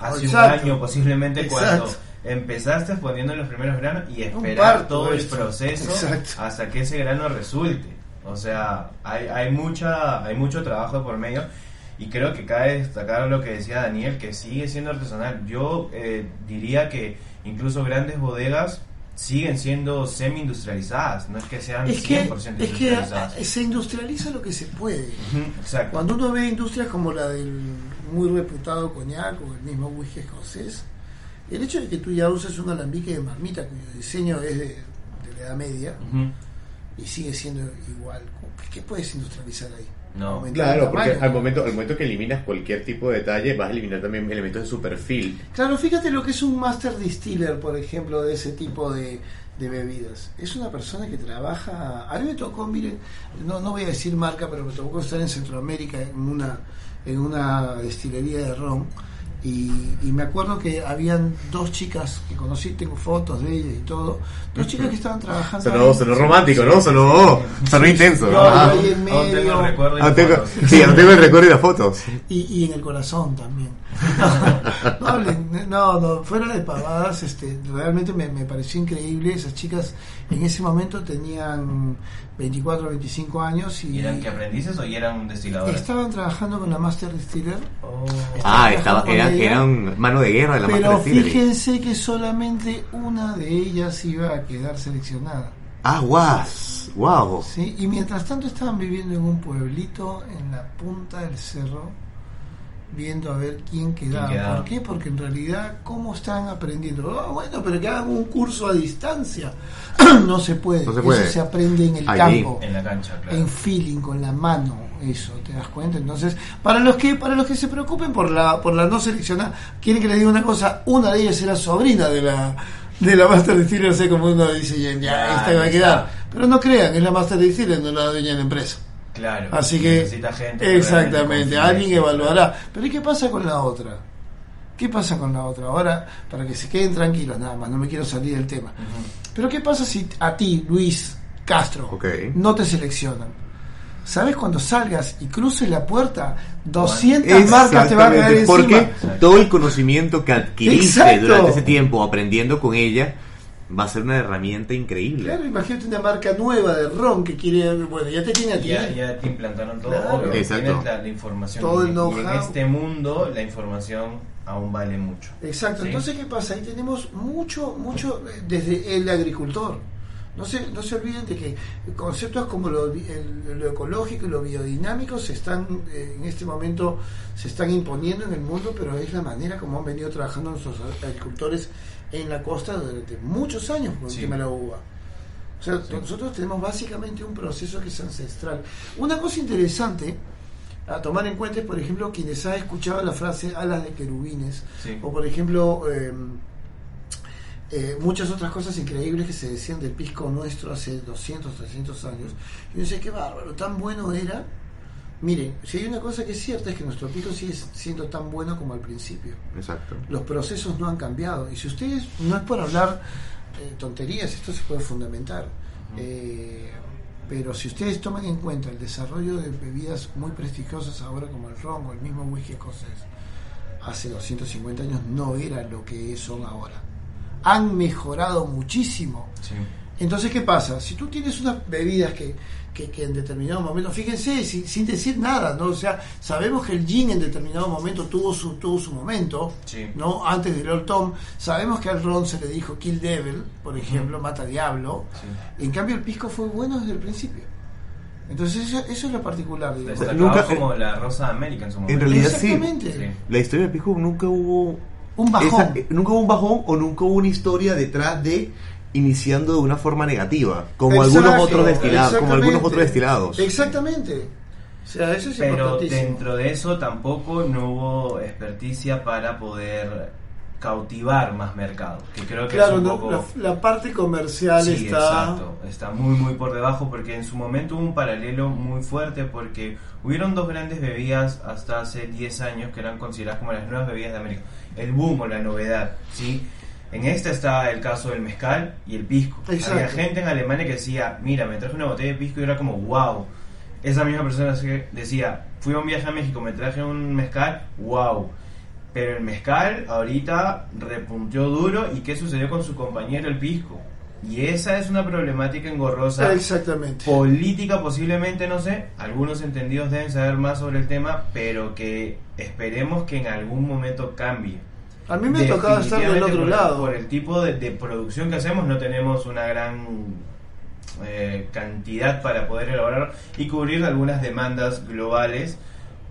hace Exacto. un año posiblemente Exacto. cuando empezaste poniendo los primeros granos y esperar parto todo el proceso Exacto. hasta que ese grano resulte. O sea, hay, hay, mucha, hay mucho trabajo por medio y creo que cabe destacar lo que decía Daniel, que sigue siendo artesanal. Yo eh, diría que incluso grandes bodegas siguen siendo semi-industrializadas, no es que sean Es que, 100% es industrializadas. que se industrializa lo que se puede. Exacto. Cuando uno ve industrias como la del muy reputado coñac o el mismo whisky escocés, el hecho de que tú ya uses un alambique de marmita cuyo diseño es de, de la Edad Media y sigue siendo igual, ¿qué puedes industrializar ahí? No. Claro, porque al momento, al momento que eliminas cualquier tipo de detalle, vas a eliminar también elementos de su perfil. Claro, fíjate lo que es un master distiller, por ejemplo, de ese tipo de, de bebidas. Es una persona que trabaja. A mí me tocó, miren, no, no voy a decir marca, pero me tocó estar en Centroamérica en una, en una destilería de ron. Y, y me acuerdo que habían dos chicas que conocí, tengo fotos de ellas y todo. Dos chicas que estaban trabajando. Sonó, sonó romántico, ¿no? Sonó, sonó intenso. Yo Ah. ahí en Aún tengo el medio. recuerdo y las tengo- fotos. sí, aún tengo el recuerdo y las fotos. Y, y en el corazón también. No, hablen- no, no, fuera de pavadas, este, realmente me, me pareció increíble. Esas chicas en ese momento tenían 24 25 años y, ¿Y eran que aprendices o eran destiladores? estaban trabajando con la Master Distiller. Oh. Ah, estaba, eran, ella. eran mano de guerra de la Pero Master Distillery. fíjense que solamente una de ellas iba a quedar seleccionada. Ah, guas, wow. ¿sí? Y mientras tanto estaban viviendo en un pueblito en la punta del cerro, viendo a ver quién quedaba. quedaba? ¿Por qué? Porque en realidad, ¿cómo están aprendiendo? Ah, bueno, pero que hagan un curso a distancia. [clears throat] no se puede. No se puede. Eso se aprende en el Allí. campo. En la cancha, claro. En feeling, con la mano, eso, ¿te das cuenta? Entonces, para los que para los que se preocupen por la por la no seleccionada, quieren que les diga una cosa, una de ellas era sobrina de la de la Master Distiller, no sé como uno dice, ya, ya, esta va a quedar. Pero no crean, es la Master Distiller, no la dueña de la empresa. Claro. Así que, Necesita gente exactamente, alguien evaluará. Pero ¿y qué pasa con la otra? ¿Qué pasa con la otra? Ahora, para que se queden tranquilos nada más, no me quiero salir del tema. Pero ¿qué pasa si a ti, Luis Castro, no te seleccionan? ¿Sabes cuando salgas y cruces la puerta, 200 marcas te van a caer porque encima? todo el conocimiento que adquiriste Exacto. durante ese tiempo aprendiendo con ella va a ser una herramienta increíble. Claro, imagínate una marca nueva de ron que quiere, bueno, ya te tiene a ti. Ya, ya te implantaron todo, Claro. obvio, Exacto. tienes la, la información. Todo el y, en este mundo la información aún vale mucho. Exacto, ¿Sí? entonces ¿qué pasa? Ahí tenemos mucho, mucho eh, desde el agricultor. No se, no se olviden de que conceptos como lo, el- lo ecológico y lo biodinámico se están, eh, en este momento, se están imponiendo en el mundo, pero es la manera como han venido trabajando nuestros agricultores en la costa durante muchos años con el Sí. tema de la uva. sea, Sí. nosotros tenemos básicamente un proceso que es ancestral. Una cosa interesante a tomar en cuenta es, por ejemplo, quienes han escuchado la frase alas de querubines, Sí. o por ejemplo, eh, eh, muchas otras cosas increíbles que se decían del pisco nuestro hace 200, 300 años. Y uno dice, qué bárbaro, tan bueno era. Miren, si hay una cosa que es cierta es que nuestro pisco sigue siendo tan bueno como al principio Exacto. los procesos no han cambiado. Y si ustedes, no es por hablar eh, tonterías, esto se puede fundamentar, eh, pero si ustedes toman en cuenta el desarrollo de bebidas muy prestigiosas ahora como el ron o el mismo whisky escocés, hace 250 años no era lo que son ahora. Han mejorado muchísimo. Sí. Entonces, ¿qué pasa? Si tú tienes unas bebidas que, que, que en determinado momento, fíjense, sin, sin decir nada, ¿no? O sea, sabemos que el gin en determinado momento tuvo su, tuvo su momento, Sí. ¿no? Antes del Old Tom, sabemos que al ron se le dijo Kill Devil, por ejemplo, Mata Diablo. Sí. En cambio, el pisco fue bueno desde el principio. Entonces, eso, eso es lo particular. Nunca- como la Rosa América en su momento. En realidad sí. Exactamente. Sí. La historia del pisco nunca hubo Un bajón. esa- eh, nunca hubo un bajón o nunca hubo una historia detrás de iniciando de una forma negativa, como Exacto, algunos otros destilados, como algunos exactamente. otros destilados. Exactamente. O sea, eso es Pero dentro de eso tampoco no hubo experticia para poder cautivar más mercado. Que creo que Claro, es un no, poco... la, la parte comercial Sí, está... exacto. Está muy, muy por debajo porque en su momento hubo un paralelo muy fuerte porque hubieron dos grandes bebidas hasta hace 10 años que eran consideradas como las nuevas bebidas de América. El boom o la novedad, ¿sí? En esta está el caso del mezcal y el pisco. Exacto. Había gente en Alemania que decía, mira, me traje una botella de pisco y era como, wow. Esa misma persona decía, fui a un viaje a México, me traje un mezcal, wow. Pero el mezcal ahorita repuntió duro y ¿qué sucedió con su compañero el pisco? Y esa es una problemática engorrosa, Exactamente. política posiblemente, no sé, algunos entendidos deben saber más sobre el tema, pero que esperemos que en algún momento cambie. A mí me ha tocado estar del otro por- lado. Por el tipo de, de producción que hacemos, no tenemos una gran eh, cantidad para poder elaborar y cubrir algunas demandas globales,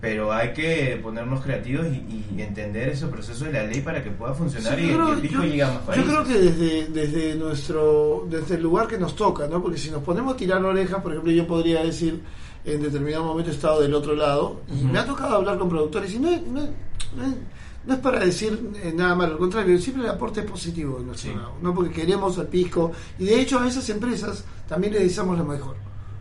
pero hay que ponernos creativos y, y entender ese proceso de la ley para que pueda funcionar Sí, y, yo creo- y el pisco yo- llegue a más Yo países. creo que desde, desde nuestro desde el lugar que nos toca, ¿no? Porque si nos ponemos a tirar la oreja, por ejemplo, yo podría decir en determinado momento he estado del otro lado y me ha tocado hablar con productores y no no no no es para decir eh, nada malo, al contrario, siempre el aporte es positivo de nuestro Sí. lado, ¿no? Porque queremos al pisco y de hecho a esas empresas también les deseamos lo mejor,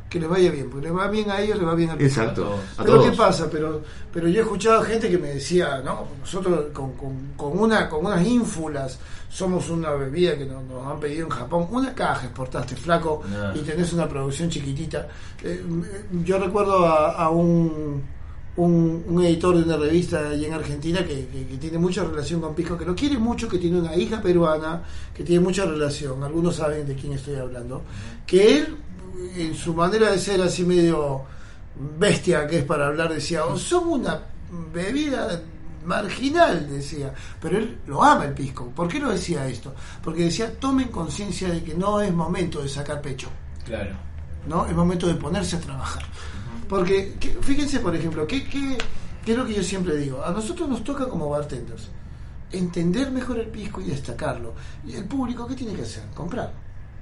que les vaya bien, porque les va bien a ellos, les va bien al pisco. Exacto. A Pero todos. ¿qué pasa? Pero, pero yo he escuchado gente que me decía, no, nosotros con, con, con una, con unas ínfulas somos una bebida que nos, nos han pedido en Japón, una caja exportaste flaco y tenés una producción chiquitita. Eh, yo recuerdo a, a un, un, un editor de una revista allí en Argentina que, que- que tiene mucha relación con Pisco, que lo quiere mucho, que tiene una hija peruana, que tiene mucha relación, algunos saben de quién estoy hablando, que él, en su manera de ser así medio bestia que es para hablar, decía, "Oh, son una bebida marginal, decía, pero él lo ama el pisco. ¿Por qué lo decía esto? Porque decía, tomen conciencia de que no es momento de sacar pecho. Claro. ¿no? Es momento de ponerse a trabajar. Porque, que- fíjense, por ejemplo, ¿qué, qué, qué es lo que yo siempre digo? A nosotros nos toca como bartenders entender mejor el pisco y destacarlo. ¿Y el público qué tiene que hacer? Comprar.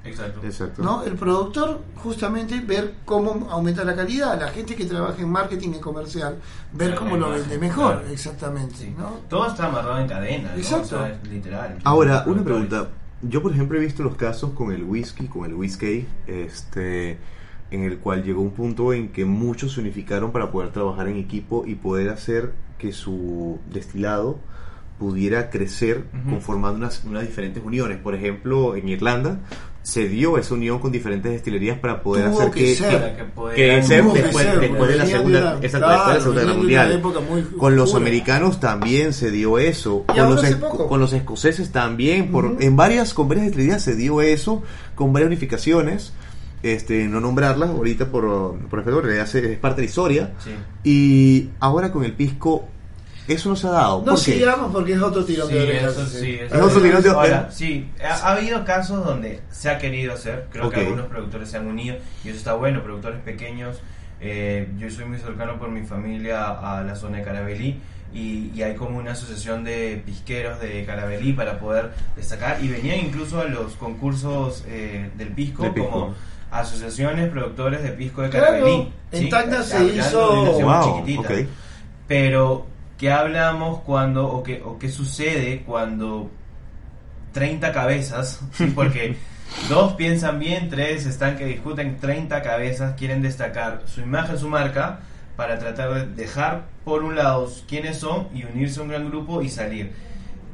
Exacto. Exacto. ¿no? El productor, justamente, ver cómo aumenta la calidad. La gente que trabaja en marketing y comercial, ver cómo lo vende mejor. claro. Exactamente. Sí. ¿no? Todo está amarrado en cadena, ¿no? Exacto. O sea, es literal. Ahora, una pregunta. Yo, por ejemplo, he visto los casos con el whisky, con el whisky, este, en el cual llegó un punto en que muchos se unificaron para poder trabajar en equipo y poder hacer que su destilado pudiera crecer conformando unas, unas diferentes uniones. Por ejemplo, en Irlanda se dio esa unión con diferentes destilerías para poder Tuvo hacer que que, ser. Que ser después, ser, después de la segunda, una- exacto, después de claro, la segunda guerra mundial. Con los americanos también se dio eso. Con los, es- con los escoceses también. Por. En varias, con varias destilerías se dio eso, con varias unificaciones. Este, no nombrarlas ahorita por, por en realidad es parte de la historia. Sí. Y ahora con el pisco, eso no se ha dado. No ¿Por qué? sigamos porque es otro tirón Sí, de orejas. eso sí, eso Es otro tirón de- sí, ha, ha habido casos donde se ha querido hacer, creo que algunos productores se han unido y eso está bueno, productores pequeños. eh, yo soy muy cercano por mi familia a la zona de Carabelí y, y hay como una asociación de pisqueros de Carabelí para poder destacar y venían incluso a los concursos eh, del pisco, pisco. como asociaciones productores de pisco de Claro, Carabelí. en. Tacna se hizo- Wow, chiquitita. Pero, ¿qué hablamos cuando, o qué, o qué sucede cuando 30 cabezas, [laughs] ¿sí? porque dos piensan bien, tres están que discuten, 30 cabezas quieren destacar su imagen, su marca, para tratar de dejar por un lado quiénes son y unirse a un gran grupo y salir.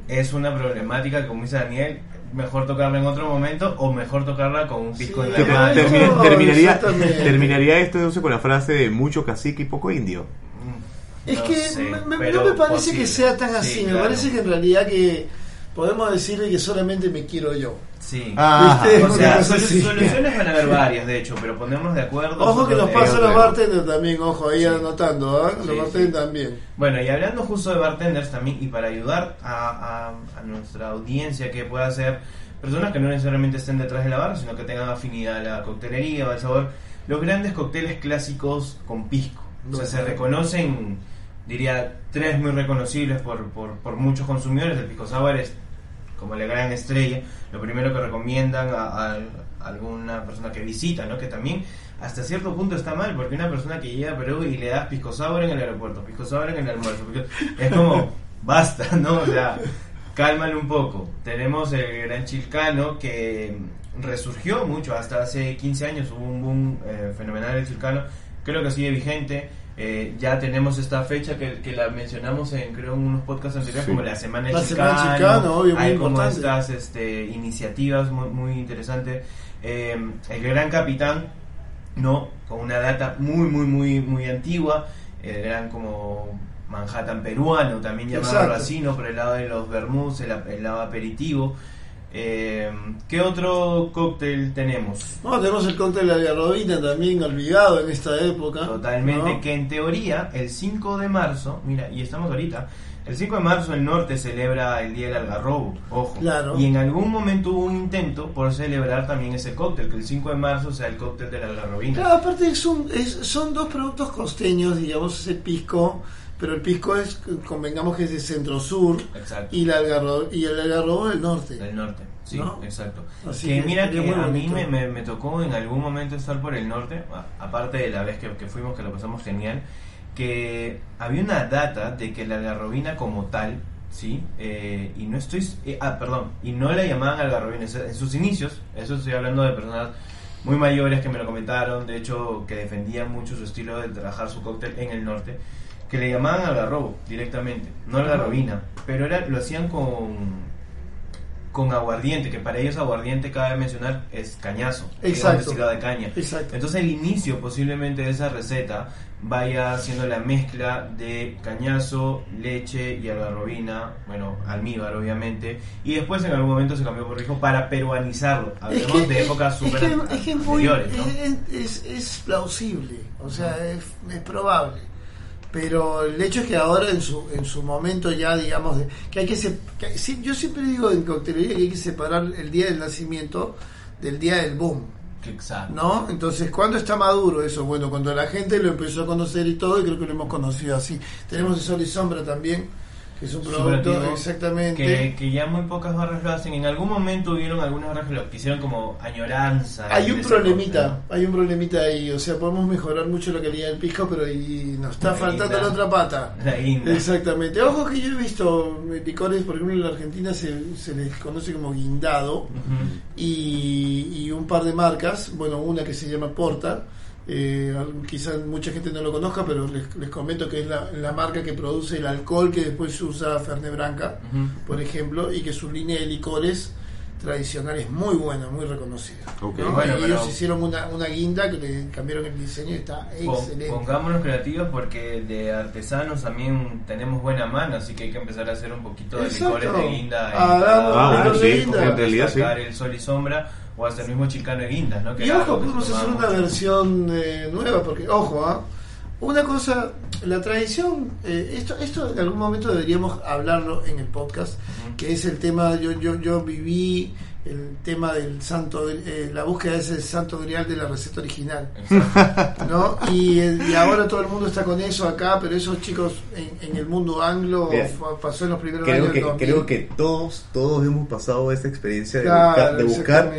Es una problemática como dice Daniel, mejor tocarla en otro momento o mejor tocarla con un pisco Sí, en la mano. termi- No, terminaría, terminaría esto entonces con la frase de mucho cacique y poco indio. Es no que sé, me- no me parece posible. que sea tan Sí, así, me claro. parece que en realidad que podemos decirle que solamente me quiero yo. Sí. Ah, ¿Viste? O sea, solu- soluciones van a haber varias, de hecho, pero ponernos de acuerdo. Ojo que nos pasa eh, los bartenders también, ojo, ahí Sí. anotando. Sí, los bartenders sí. también. Bueno, y hablando justo de bartenders también, y para ayudar a, a- a nuestra audiencia que pueda ser personas que no necesariamente estén detrás de la barra, sino que tengan afinidad a la coctelería o al sabor, los grandes cócteles clásicos con pisco. O sea, se reconocen, diría, tres muy reconocibles por, por, por muchos consumidores. El pisco sour es como la gran estrella, lo primero que recomiendan a, alguna persona que visita, ¿no? Que también hasta cierto punto está mal, porque una persona que llega a Perú y le das pisco sour en el aeropuerto, pisco sour en el almuerzo, es como, [laughs] basta, ¿no? O sea, cálmale un poco. Tenemos el gran chilcano que resurgió mucho, hasta hace 15 años hubo un boom eh, fenomenal del chilcano, creo que sigue vigente. Eh, ya tenemos esta fecha que, que la mencionamos en creo en unos podcasts anteriores Sí. como la semana La Semana chilcano, Chilcano, obvio, muy hay como importante. estas este, iniciativas muy, muy interesantes Eh, el gran capitán no con una data muy muy muy muy antigua el gran como Manhattan peruano también llamarlo Exacto. así no por el lado de los el, el lado aperitivo Eh, ¿qué otro cóctel tenemos? No, tenemos el cóctel de la también olvidado en esta época. Totalmente, ¿no? que en teoría el 5 de marzo, mira, y estamos ahorita, el 5 de marzo el norte celebra el Día del Algarrobo, ojo. Claro. Y en algún momento hubo un intento por celebrar también ese cóctel, que el 5 de marzo sea el cóctel de la algarrobina. Claro, aparte es un, es- son dos productos costeños, digamos, es el pisco, pero el pisco es, convengamos que es de centro-sur y, la algarro, y el algarrobo del norte. Del norte, sí, ¿No? exacto. Así que que mira que a mí me, me- me tocó en algún momento estar por el norte, aparte de la vez que, que fuimos, que lo pasamos genial, que había una data de que la algarrobina como tal, ¿sí? Eh, y no estoy... eh, ah, perdón, y no la llamaban algarrobina, en sus inicios, eso estoy hablando de personas muy mayores que me lo comentaron, de hecho que defendían mucho su estilo de trabajar su cóctel en el norte, que le llamaban algarrobo directamente, no algarrobina, pero era, lo hacían con con aguardiente, que para ellos aguardiente cabe mencionar es cañazo, es Exacto. destilado de caña. Exacto. Entonces el inicio posiblemente de esa receta vaya haciendo la mezcla de cañazo, leche y algarrobina, bueno, almíbar obviamente, y después en algún momento se cambió por rico para peruanizarlo. Hablemos de épocas es que- es que es muy- anteriores, ¿no? es, es- es plausible, o sea, es, es probable. Pero el hecho es que ahora en su en su momento ya digamos de- que hay que, se, que- yo siempre digo en coctelería que hay que separar el día del nacimiento del día del boom, Exacto. ¿no? Entonces, ¿cuándo está maduro eso? Bueno, cuando la gente lo empezó a conocer y todo, y creo que lo hemos conocido así. Tenemos el Sol y Sombra también, es un producto exactamente. Que, que ya muy pocas barras lo hacen. En algún momento hubieron algunas barras que lo quisieron como añoranza. Hay un problemita, hay un problemita ahí, o sea, podemos mejorar mucho la calidad del pisco, pero ahí nos está La faltando guinda. la otra pata. La guinda. Exactamente. Ojo que yo he visto licores, por ejemplo, en la Argentina se, se les conoce como guindado y, y un par de marcas, bueno, una que se llama Porta, eh, quizás mucha gente no lo conozca, pero les, les comento que es la, la marca que produce el alcohol que después usa Fernet Branca, Ujú. por ejemplo, y que su línea de licores tradicional es muy buena, muy reconocida. Ok. ¿no? Bueno, y ellos hicieron una, una guinda que le cambiaron el diseño y está excelente. Pongámonos creativos porque de artesanos también tenemos buena mano, así que hay que empezar a hacer un poquito de Exacto. licores de guinda. Hagamos cada- Ah, bueno, en sí, en realidad sí. sacar el sol y sombra o hasta el mismo chicano de guindas, ¿no? Que Y ojo, podemos hacer una versión eh, nueva, porque, ojo, ¿ah? una cosa, la tradición, eh, esto, esto en algún momento deberíamos hablarlo en el podcast, que es el tema, yo, yo, yo viví el tema del santo, eh, la búsqueda de ese santo grial de la receta original. ¿no? Y, eh, y ahora todo el mundo está con eso acá, pero esos chicos en, en el mundo anglo pasó en los primeros Creo años que, del 2000. creo que todos, todos hemos pasado esta experiencia de, Claro, buscar, de buscar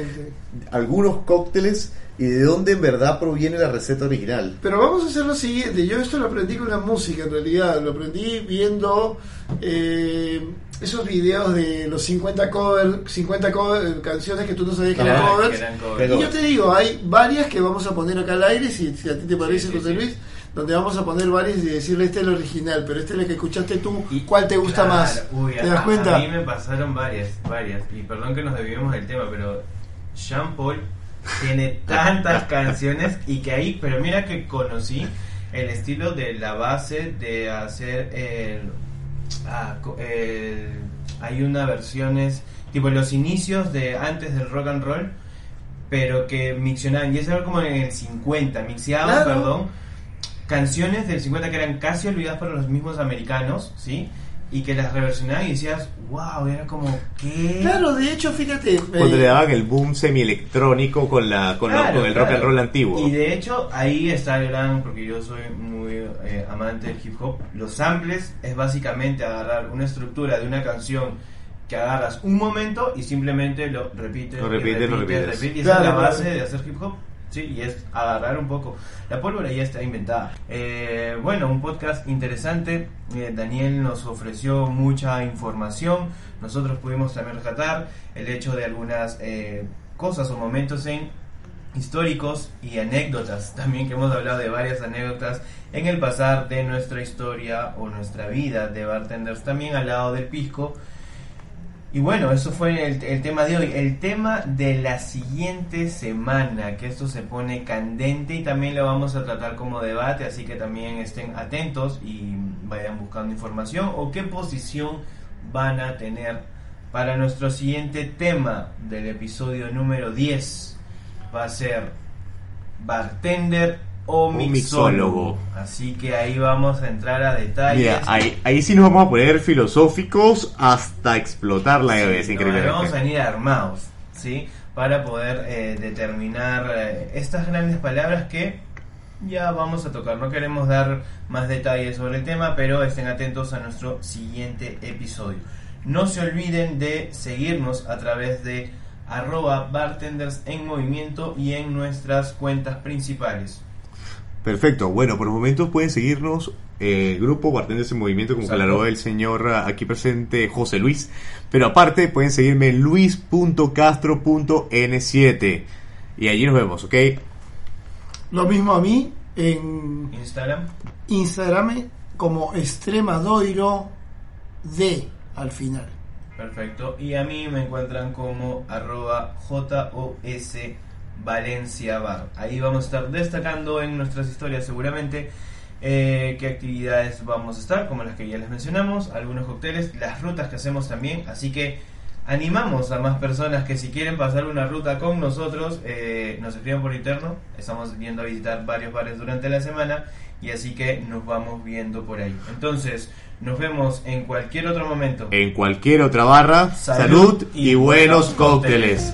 algunos cócteles y de dónde en verdad proviene la receta original. Pero vamos a hacer lo siguiente, yo esto lo aprendí con la música en realidad, lo aprendí viendo eh, esos videos de los 50 cover, 50 cover, canciones que tú no sabías que eran Ah, covers. que eran covers. Pero- Y yo te digo, hay varias que vamos a poner acá al aire, si, si a ti te parece, Sí, José sí. Luis, donde vamos a poner varias y decirle este es el original, pero este es el que escuchaste tú, Y- ¿cuál te gusta claro, más? uy, ¿Te a- das cuenta? A mí me pasaron varias, varias. Y perdón que nos desviemos del tema, pero Jean Paul tiene [laughs] tantas canciones y que ahí, pero mira que conocí el estilo de la base de hacer el. Ah, el- hay una versiones, tipo los inicios de antes del rock and roll, pero que mixionaban, y eso era como en el 50, mixeaban, Claro. perdón, canciones del 50 que eran casi olvidadas por los mismos americanos, ¿sí? Y que las reversionaban y decías, wow, era como, ¿qué? Claro, de hecho, fíjate. Cuando eh, le daban el boom semi-electrónico con, la, con, la- Claro, con el rock and claro. roll antiguo. Y de hecho, ahí está el gran, porque yo soy muy eh, amante del hip hop. Los samples es básicamente agarrar una estructura de una canción que agarras un momento y simplemente lo repites, Lo repites, lo repites. repites. Y esa es Claro, la claro. base de hacer hip hop. Sí, y es agarrar un poco. La pólvora ya está inventada. Eh, bueno, un podcast interesante. Eh, Daniel nos ofreció mucha información. Nosotros pudimos también rescatar el hecho de algunas eh, cosas o momentos en históricos y anécdotas. [laughs] También que hemos hablado de varias anécdotas en el pasar de nuestra historia o nuestra vida de bartenders. También al lado del pisco. Y bueno, eso fue el, tema de hoy. El tema de la siguiente semana, que esto se pone candente y también lo vamos a tratar como debate, así que también estén atentos y vayan buscando información o qué posición van a tener para nuestro siguiente tema del episodio número 10. Va a ser bartender o mixólogo. Así que ahí vamos a entrar a detalles. Mira, ahí, ahí sí nos vamos a poner filosóficos hasta explotar la cabeza, Sí, increíble. no, vamos a venir armados, ¿sí? Para poder eh, determinar eh, estas grandes palabras que ya vamos a tocar. No queremos dar más detalles sobre el tema, pero estén atentos a nuestro siguiente episodio. No se olviden de seguirnos a través de arroba bartenders en movimiento y en nuestras cuentas principales. Perfecto, bueno, por los momentos pueden seguirnos eh, grupo Bartenders en Movimiento, como Exacto. aclaró el señor ah, aquí presente José Luis. Pero aparte pueden seguirme en luis.castro.n7 y allí nos vemos, ¿ok? Lo mismo a mí en Instagram. Instagram como Extremadoiro D al final. Perfecto. Y a mí me encuentran como arroba JOS Valencia Bar. Ahí vamos a estar destacando en nuestras historias seguramente eh, qué actividades vamos a estar, como las que ya les mencionamos, algunos cócteles, las rutas que hacemos también. Así que animamos a más personas que si quieren pasar una ruta con nosotros, eh, nos escriban por interno. Estamos yendo a visitar varios bares durante la semana y así que nos vamos viendo por ahí. Entonces, nos vemos en cualquier otro momento. En cualquier otra barra, Salud salud, y y, buenos buenos cócteles.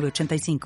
906985.